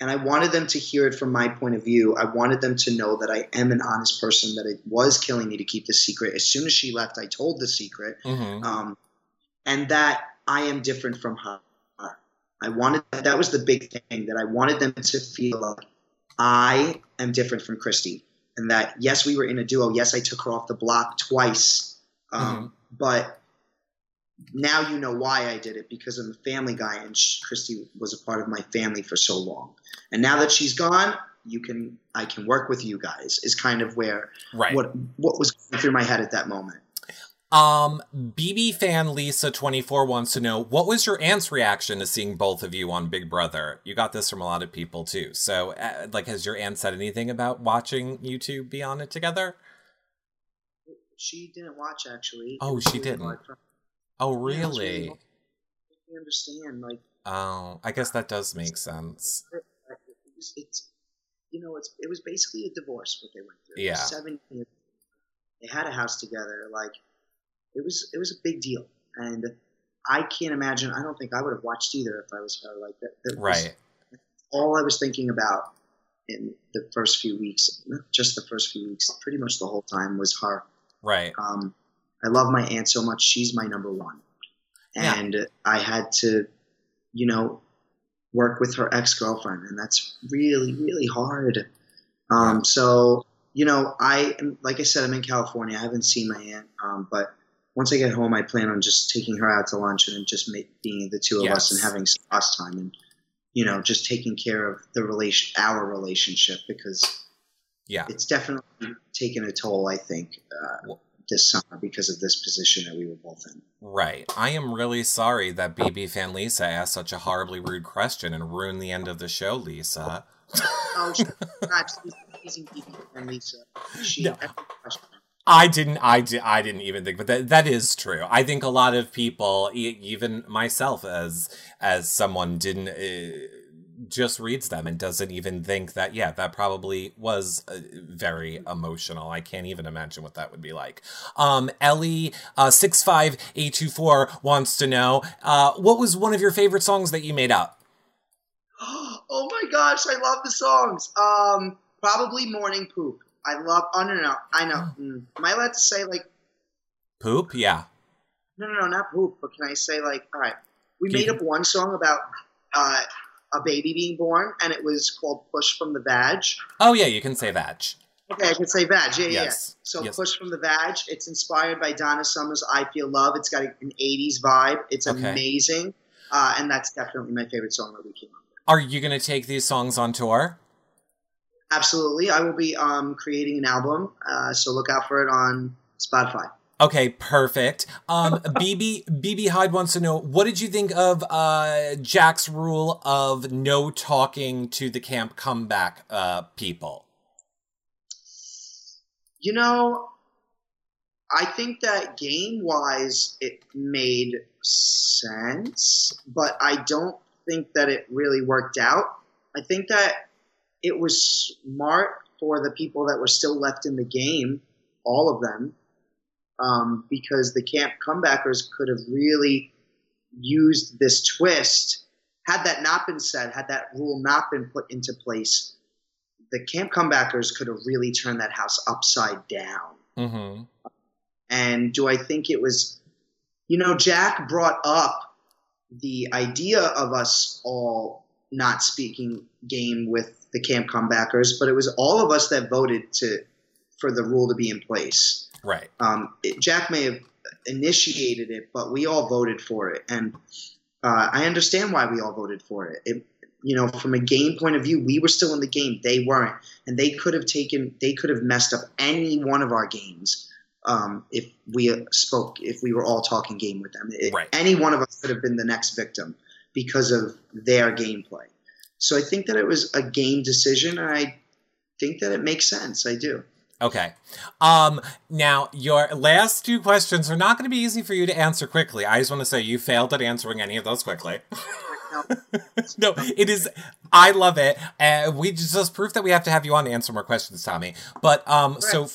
And I wanted them to hear it from my point of view. I wanted them to know that I am an honest person, that it was killing me to keep the secret. As soon as she left, I told the secret. Mm-hmm. Um, and that I am different from her. I wanted that was the big thing that I wanted them to feel like I am different from Christie, and that yes, we were in a duo. Yes, I took her off the block twice, um, but now you know why I did it because I'm a family guy, and Christie was a part of my family for so long. And now that she's gone, you can I can work with you guys. Is kind of where Right. what what was going through my head at that moment. Um, BB fan Lisa twenty four wants to know what was your aunt's reaction to seeing both of you on Big Brother. You got this from a lot of people too. So, uh, like, has your aunt said anything about watching you two be on it together? She didn't watch actually. Oh, she didn't? for- Oh, Yeah, really really? I understand. Like Oh, I guess that does make sense. it was, it's you know it's it was basically a divorce what they went through. Yeah. Seven years. They had a house together. Like it was it was a big deal, and I can't imagine. I don't think I would have watched either if I was her. Like that. that was Right. all I was thinking about in the first few weeks, not just the first few weeks, pretty much the whole time was her. Right. Um, I love my aunt so much; she's my number one, Yeah. and I had to, you know, work with her ex girlfriend, and that's really, really hard. Um, so, you know, I am like I said, I'm in California. I haven't seen my aunt, um, but once I get home, I plan on just taking her out to lunch and just ma- being the two of us and having some us time, and you know, just taking care of the relation, our relationship, because Yeah. it's definitely taken a toll. I think uh, Well- this summer because of this position that we were both in. Right. I am really sorry that BB fan Lisa asked such a horribly rude question and ruined the end of the show, Lisa. Oh, she's not. Amazing people and Lisa. She No. I didn't. I did. I didn't even think, but that that is true. I think a lot of people, e- even myself, as as someone didn't. Uh, just reads them and doesn't even think that yeah that probably was uh, very emotional i can't even imagine what that would be like um ellie uh 65824 wants to know uh what was one of your favorite songs that you made up Oh my gosh, I love the songs. Um, probably Morning Poop. I love. Oh no, no, no. I know. Mm. Am I allowed to say like? poop yeah No, no, no, not poop. But can I say like? All right, we Can made you- up one song about uh, a baby being born, and it was called "Push from the Vag." oh yeah you can say vag Okay, I can say vag. Yeah, yeah, yeah. So yes. Push from the Vag. It's inspired by Donna Summer's I Feel Love. It's got an 80s vibe. It's Okay. amazing. Uh, and that's definitely my favorite song that we came up with. are you gonna take these songs on tour Absolutely. I will be um, creating an album. Uh, so look out for it on Spotify. Okay, perfect. Um, BB BB Hyde wants to know what did you think of uh Jack's rule of no talking to the camp comeback uh people? You know, I think that game wise it made sense, but I don't think that it really worked out. I think that it was smart for the people that were still left in the game, all of them, um, because the camp comebackers could have really used this twist. Had that not been said, had that rule not been put into place, the camp comebackers could have really turned that house upside down. Mm-hmm. And do I think it was, you know, Jack brought up the idea of us all not speaking game with the camp comebackers, but it was all of us that voted to for the rule to be in place. Right. Um, it, Jack may have initiated it, but we all voted for it, and uh, I understand why we all voted for it. it. You know, from a game point of view, we were still in the game; they weren't, and they could have taken, they could have messed up any one of our games um, if we spoke, if we were all talking game with them. It, Right. Any one of us could have been the next victim because of their gameplay. So I think that it was a game decision, and I think that it makes sense. I do. Okay. Um, now, your last two questions are not going to be easy for you to answer quickly. I just want to say you failed at answering any of those quickly. no, it is. I love it. Uh, we just, just proof that we have to have you on to answer more questions, Tommy. But um, so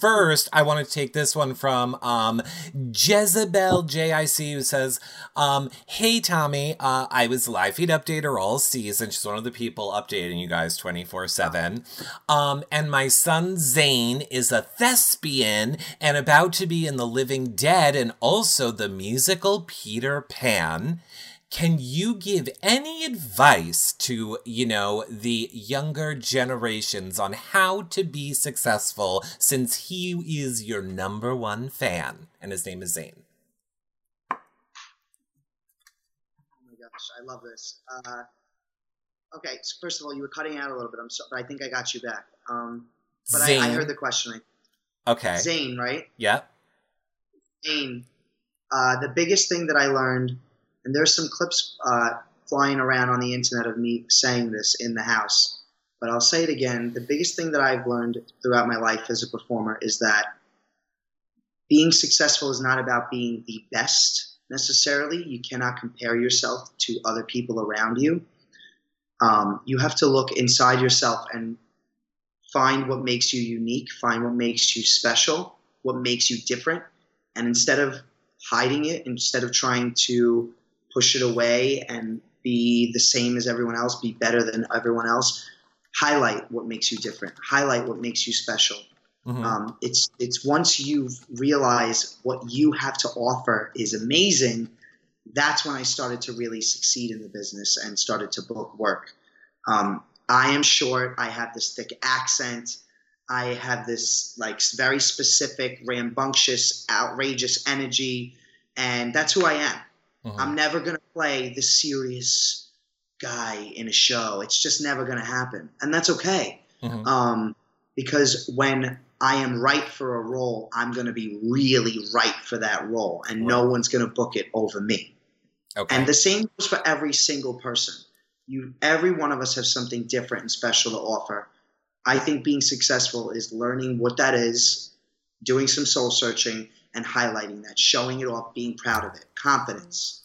first, I want to take this one from um, Jezebel JIC, who says, um, "Hey Tommy, uh, I was live feed updater all season. She's one of the people updating you guys twenty four seven. Um, and my son Zane is a thespian and about to be in The Living Dead and also the musical Peter Pan." Can you give any advice to, you know, the younger generations on how to be successful since he is your number one fan and his name is Zane? Oh my gosh, I love this. Uh, okay, so first of all, you were cutting out a little bit. I'm sorry, but I think I got you back. Um, but I, I heard the question. Okay. Zane, right? Yeah. Zane. Uh, the biggest thing that I learned, and there's some clips uh, flying around on the internet of me saying this in the house, but I'll say it again. The biggest thing that I've learned throughout my life as a performer is that being successful is not about being the best necessarily. You cannot compare yourself to other people around you. Um, you have to look inside yourself and find what makes you unique, find what makes you special, what makes you different. And instead of hiding it, instead of trying to push it away and be the same as everyone else, be better than everyone else, highlight what makes you different, highlight what makes you special. Mhm. Um, it's it's once you've realized what you have to offer is amazing, that's when I started to really succeed in the business and started to book work. Um, I am short. I have this thick accent. I have this like very specific, rambunctious, outrageous energy, and that's who I am. Mhm. I'm never gonna play the serious guy in a show. It's just never gonna happen, and that's okay Mhm. um, because when I am right for a role, I'm going to be really right for that role, and no one's going to book it over me. Okay. And the same goes for every single person. You, every one of us have something different and special to offer. I think being successful is learning what that is, doing some soul searching, and highlighting that, showing it off, being proud of it, confidence.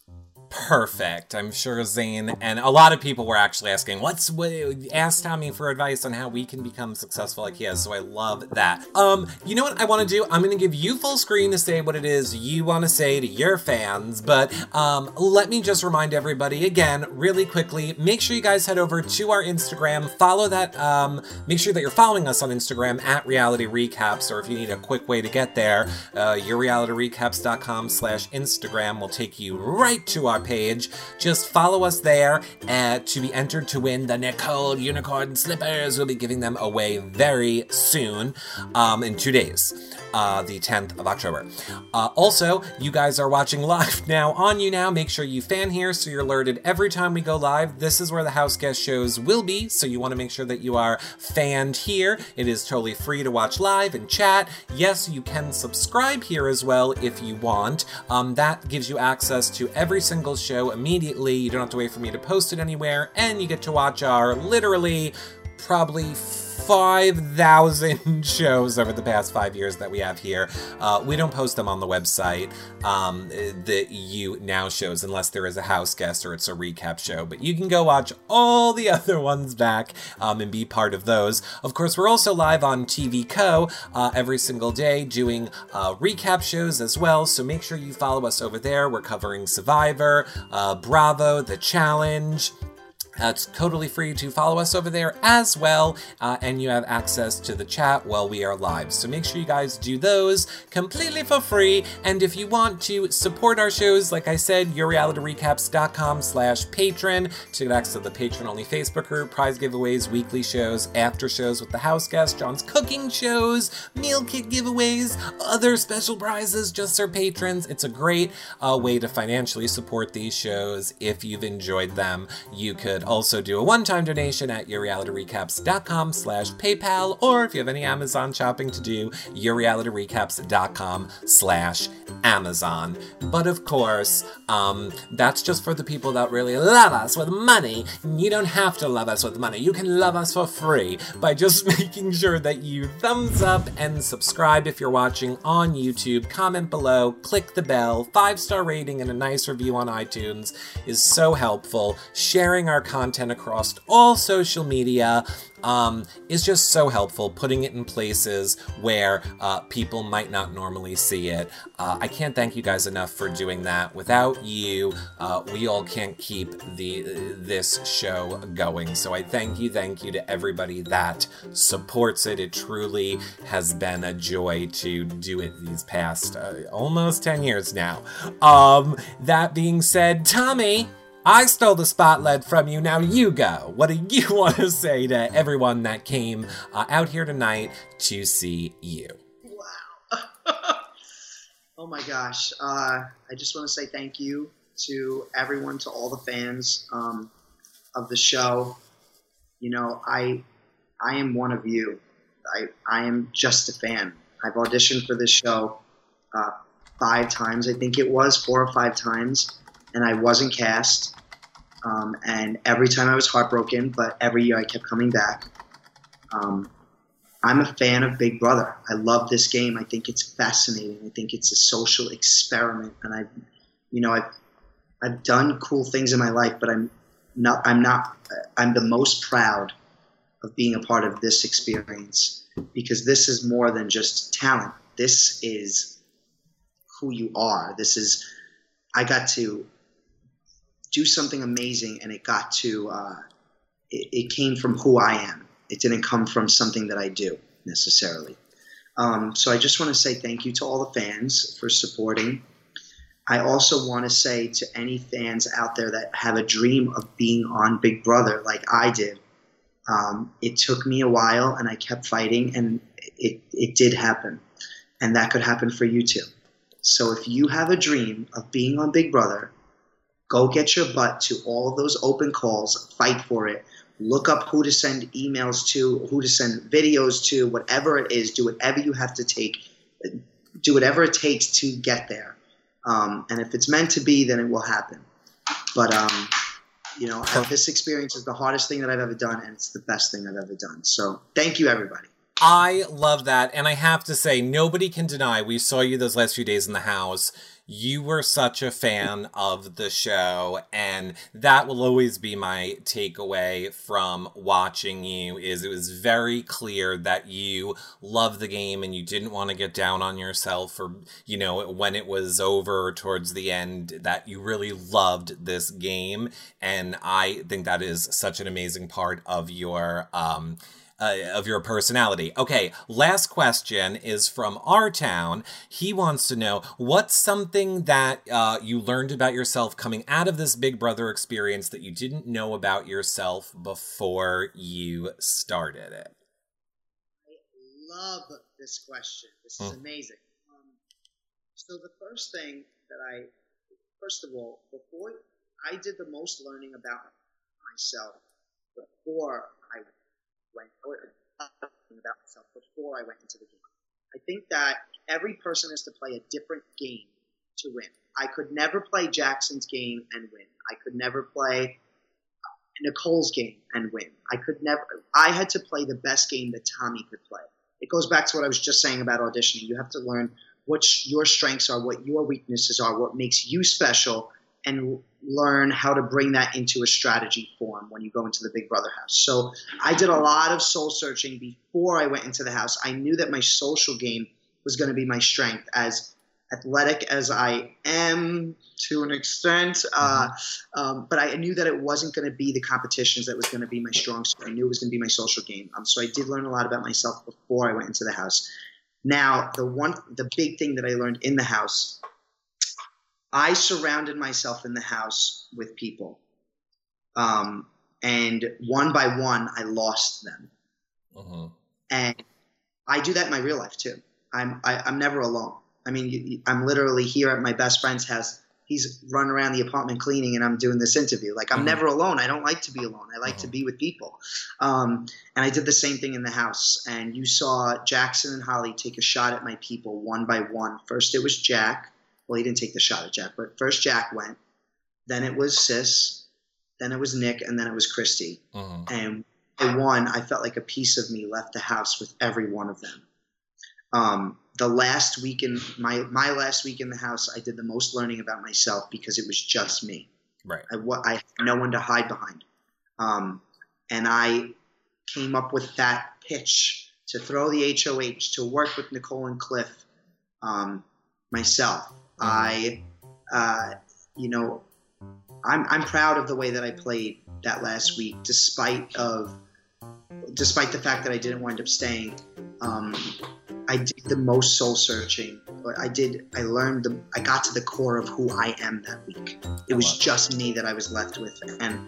Perfect. I'm sure Zane and a lot of people were actually asking, "What's what?" Ask Tommy for advice on how we can become successful like he has. So I love that. Um, you know what I want to do? I'm going to give you full screen to say what it is you want to say to your fans. But um, let me just remind everybody again, really quickly. Make sure you guys head over to our Instagram. Follow that. Um, make sure that you're following us on Instagram at Reality Recaps, or if you need a quick way to get there, uh, yourrealityrecaps.com/slash Instagram will take you right to our page. Just follow us there uh, to be entered to win the Nicole Unicorn Slippers. We'll be giving them away very soon, um, in two days, uh, the 10th of October. Uh, also, you guys are watching live now on you now. Make sure you fan here so you're alerted every time we go live. This is where the house guest shows will be, so you want to make sure that you are fanned here. It is totally free to watch live and chat. Yes, you can subscribe here as well if you want. Um, that gives you access to every single show immediately. You don't have to wait for me to post it anywhere, and you get to watch our literally probably 5,000 shows over the past five years that we have here. Uh, we don't post them on the website, um, the YouNow shows, unless there is a house guest or it's a recap show. But you can go watch all the other ones back um, and be part of those. Of course, we're also live on TV Co. Uh, every single day doing uh, recap shows as well. So make sure you follow us over there. We're covering Survivor, uh, Bravo, The Challenge. Uh, it's totally free to follow us over there as well, uh, and you have access to the chat while we are live. So make sure you guys do those completely for free. And if you want to support our shows, like I said, yourrealityrecaps.com slash patron to get access to the patron-only Facebook group, prize giveaways, weekly shows, after shows with the house guest, John's cooking shows, meal kit giveaways, other special prizes just for patrons. It's a great uh, way to financially support these shows. If you've enjoyed them, you could also do a one-time donation at yourrealityrecaps.com slash PayPal, or if you have any Amazon shopping to do, yourrealityrecaps.com slash Amazon. But of course, um, that's just for the people that really love us with money. You don't have to love us with money. You can love us for free by just making sure that you thumbs up and subscribe if you're watching on YouTube. Comment below, click the bell, five-star rating and a nice review on iTunes is so helpful. Sharing our content across all social media um, is just so helpful, putting it in places where uh, people might not normally see it. Uh, I can't thank you guys enough for doing that. Without you, uh, we all can't keep the this show going. So I thank you, thank you to everybody that supports it. It truly has been a joy to do it these past uh, almost 10 years now. Um, that being said, Tommy, I stole the spotlight from you, now you go. What do you want to say to everyone that came uh, out here tonight to see you? Wow. oh my gosh. Uh, I just want to say thank you to everyone, to all the fans um, of the show. You know, I I am one of you. I, I am just a fan. I've auditioned for this show uh, five times, I think it was, four or five times and I wasn't cast. Um, and every time I was heartbroken, but every year I kept coming back. Um, I'm a fan of Big Brother. I love this game. I think it's fascinating. I think it's a social experiment, and I, you know, I've I've done cool things in my life, but I'm not. I'm not. I'm the most proud of being a part of this experience because this is more than just talent. This is who you are. This is. I got to do something amazing, and it got to uh, it, it, came from who I am. It didn't come from something that I do necessarily. Um, so I just want to say thank you to all the fans for supporting. I also want to say to any fans out there that have a dream of being on Big Brother like I did. Um, it took me a while, and I kept fighting, and it it did happen, and that could happen for you too. So if you have a dream of being on Big Brother, Go get your butt to all those open calls, fight for it. Look up who to send emails to, who to send videos to, whatever it is. Do whatever you have to take, do whatever it takes to get there. Um, and if it's meant to be, then it will happen. But um, you know, this experience is the hardest thing that I've ever done, and it's the best thing I've ever done. So thank you, everybody. I love that, and I have to say, nobody can deny. We saw you those last few days in the house you were such a fan of the show and that will always be my takeaway from watching you is it was very clear that you love the game and you didn't want to get down on yourself or you know when it was over towards the end that you really loved this game. And i think that is such an amazing part of your um uh, of your personality. Okay, last question is from our town. He wants to know what's something that uh, you learned about yourself coming out of this Big Brother experience that you didn't know about yourself before you started it. I love this question. This is mm. amazing. Um, so the first thing that I, first of all, before I did the most learning about myself before about myself before I went into the game. I think that every person has to play a different game to win. I could never play Jackson's game and win. I could never play uh, Nicole's game and win. I could never. I had to play the best game that Tommy could play. It goes back to what I was just saying about auditioning. You have to learn what your strengths are, what your weaknesses are, what makes you special, and learn how to bring that into a strategy form when you go into the Big Brother house. So I did a lot of soul searching before I went into the house. I knew that my social game was going to be my strength as athletic as I am to an extent. Uh, mm-hmm. um, but I knew that it wasn't going to be the competitions that was going to be my strong suit. I knew it was going to be my social game. Um, so I did learn a lot about myself before I went into the house. Now, the one, the big thing that I learned in the house, I surrounded myself in the house with people. Um, and one by one, I lost them. Uh-huh. And I do that in my real life too. I'm I, am i am never alone. I mean, I'm literally here at my best friend's house. He's running around the apartment cleaning, and I'm doing this interview. Like I'm mm-hmm. never alone. I don't like to be alone. I like mm-hmm. to be with people. Um, and I did the same thing in the house. And you saw Jackson and Holly take a shot at my people one by one. First, it was Jack. Well, he didn't take the shot at Jack, but first Jack went. Then it was Sis. Then it was Nick, and then it was Christie. Mm-hmm. And I won. I felt like a piece of me left the house with every one of them. Um, the last week in my my last week in the house, I did the most learning about myself because it was just me. Right. I, I had no one to hide behind, um, and I came up with that pitch to throw the HOH to work with Nicole and Cliff um, myself. Mm-hmm. I, uh, you know, I'm I'm proud of the way that I played that last week, despite of despite the fact that I didn't wind up staying. Um, I did the most soul searching. I did. I learned the. I got to the core of who I am that week. It was just me that I was left with, and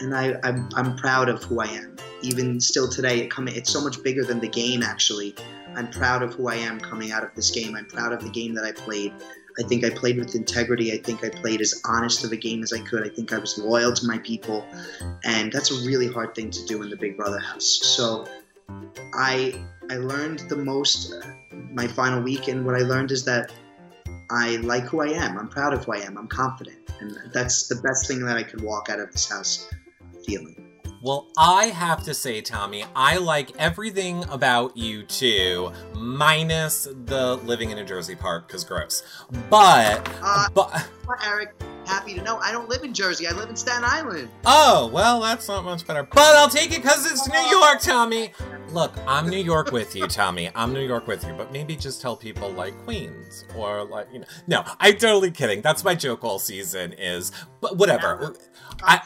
and I I'm, I'm proud of who I am. Even still today, it come. It's so much bigger than the game. Actually, I'm proud of who I am coming out of this game. I'm proud of the game that I played. I think I played with integrity. I think I played as honest of a game as I could. I think I was loyal to my people, and that's a really hard thing to do in the Big Brother house. So I I learned the most uh, my final week, and what I learned is that I like who I am. I'm proud of who I am. I'm confident, and that's the best thing that I could walk out of this house feeling. Well, I have to say, Tommy, I like everything about you too, minus the living in a Jersey park, because gross. But, uh, but Eric, happy to know I don't live in Jersey. I live in Staten Island. Oh, well, that's not much better. But I'll take it because it's New York, Tommy. Look, I'm New York with you, Tommy. I'm New York with you, but maybe just tell people like Queens or like you know. No, I'm totally kidding. That's my joke all season. Is but whatever. I,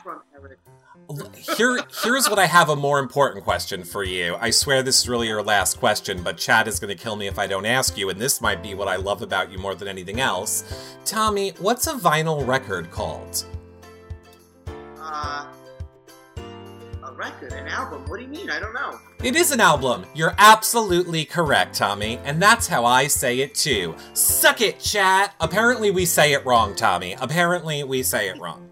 here, here's what I have a more important question for you. I swear this is really your last question, but Chad is going to kill me if I don't ask you, and this might be what I love about you more than anything else. Tommy, what's a vinyl record called? Uh, a record, an album. What do you mean? I don't know. It is an album. You're absolutely correct, Tommy, and that's how I say it too. Suck it, chat. Apparently, we say it wrong, Tommy. Apparently, we say it wrong.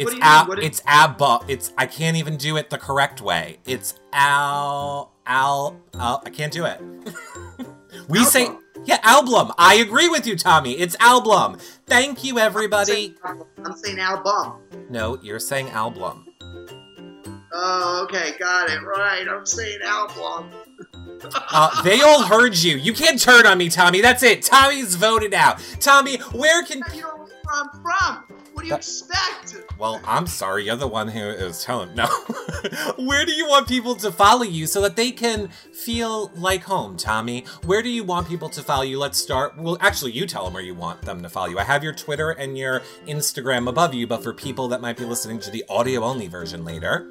It's ab. It's abba. It's I can't even do it the correct way. It's al al. al I can't do it. we album. say yeah, album. I agree with you, Tommy. It's album. Thank you, everybody. I'm saying, I'm saying album. No, you're saying album. Oh, okay, got it right. I'm saying album. uh, they all heard you. You can't turn on me, Tommy. That's it. Tommy's voted out. Tommy, where can? You know where I'm from. What do you that... expect? Well, I'm sorry. You're the one who is telling. No. Where do you want people to follow you so that they can feel like home, Tommy? Where do you want people to follow you? Let's start. Well, actually, you tell them where you want them to follow you. I have your Twitter and your Instagram above you, but for people that might be listening to the audio only version later.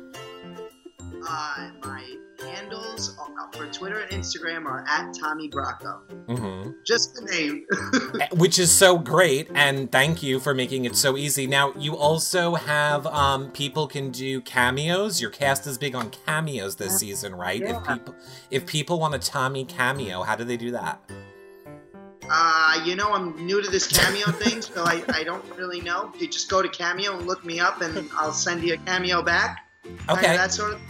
Uh, my handles for Twitter and Instagram are at Tommy Bracco. Mm-hmm. Just the name. Which is so great, and thank you for making it so easy. Now, you also have um, people can do cameos. Your cast is big on cameos this season, right? Yeah. If people if people want a Tommy cameo, how do they do that? Uh, you know, I'm new to this cameo thing, so I, I don't really know. You just go to Cameo and look me up, and I'll send you a cameo back. Okay. that sort of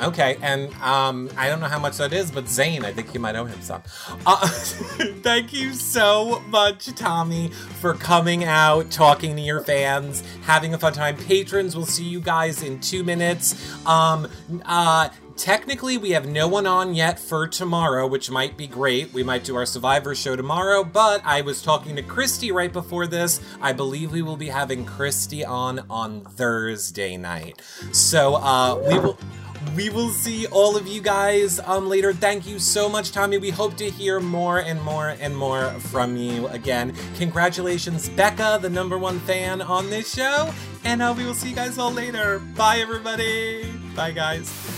Okay, and um, I don't know how much that is, but Zane, I think you might owe him some. Uh, thank you so much, Tommy, for coming out, talking to your fans, having a fun time. Patrons, we'll see you guys in two minutes. Um, uh, technically, we have no one on yet for tomorrow, which might be great. We might do our Survivor show tomorrow, but I was talking to Christie right before this. I believe we will be having Christie on on Thursday night. So, uh, we will we will see all of you guys um later. Thank you so much, Tommy. We hope to hear more and more and more from you again. Congratulations, Becca, the number one fan on this show. And uh, we will see you guys all later. Bye, everybody. Bye, guys.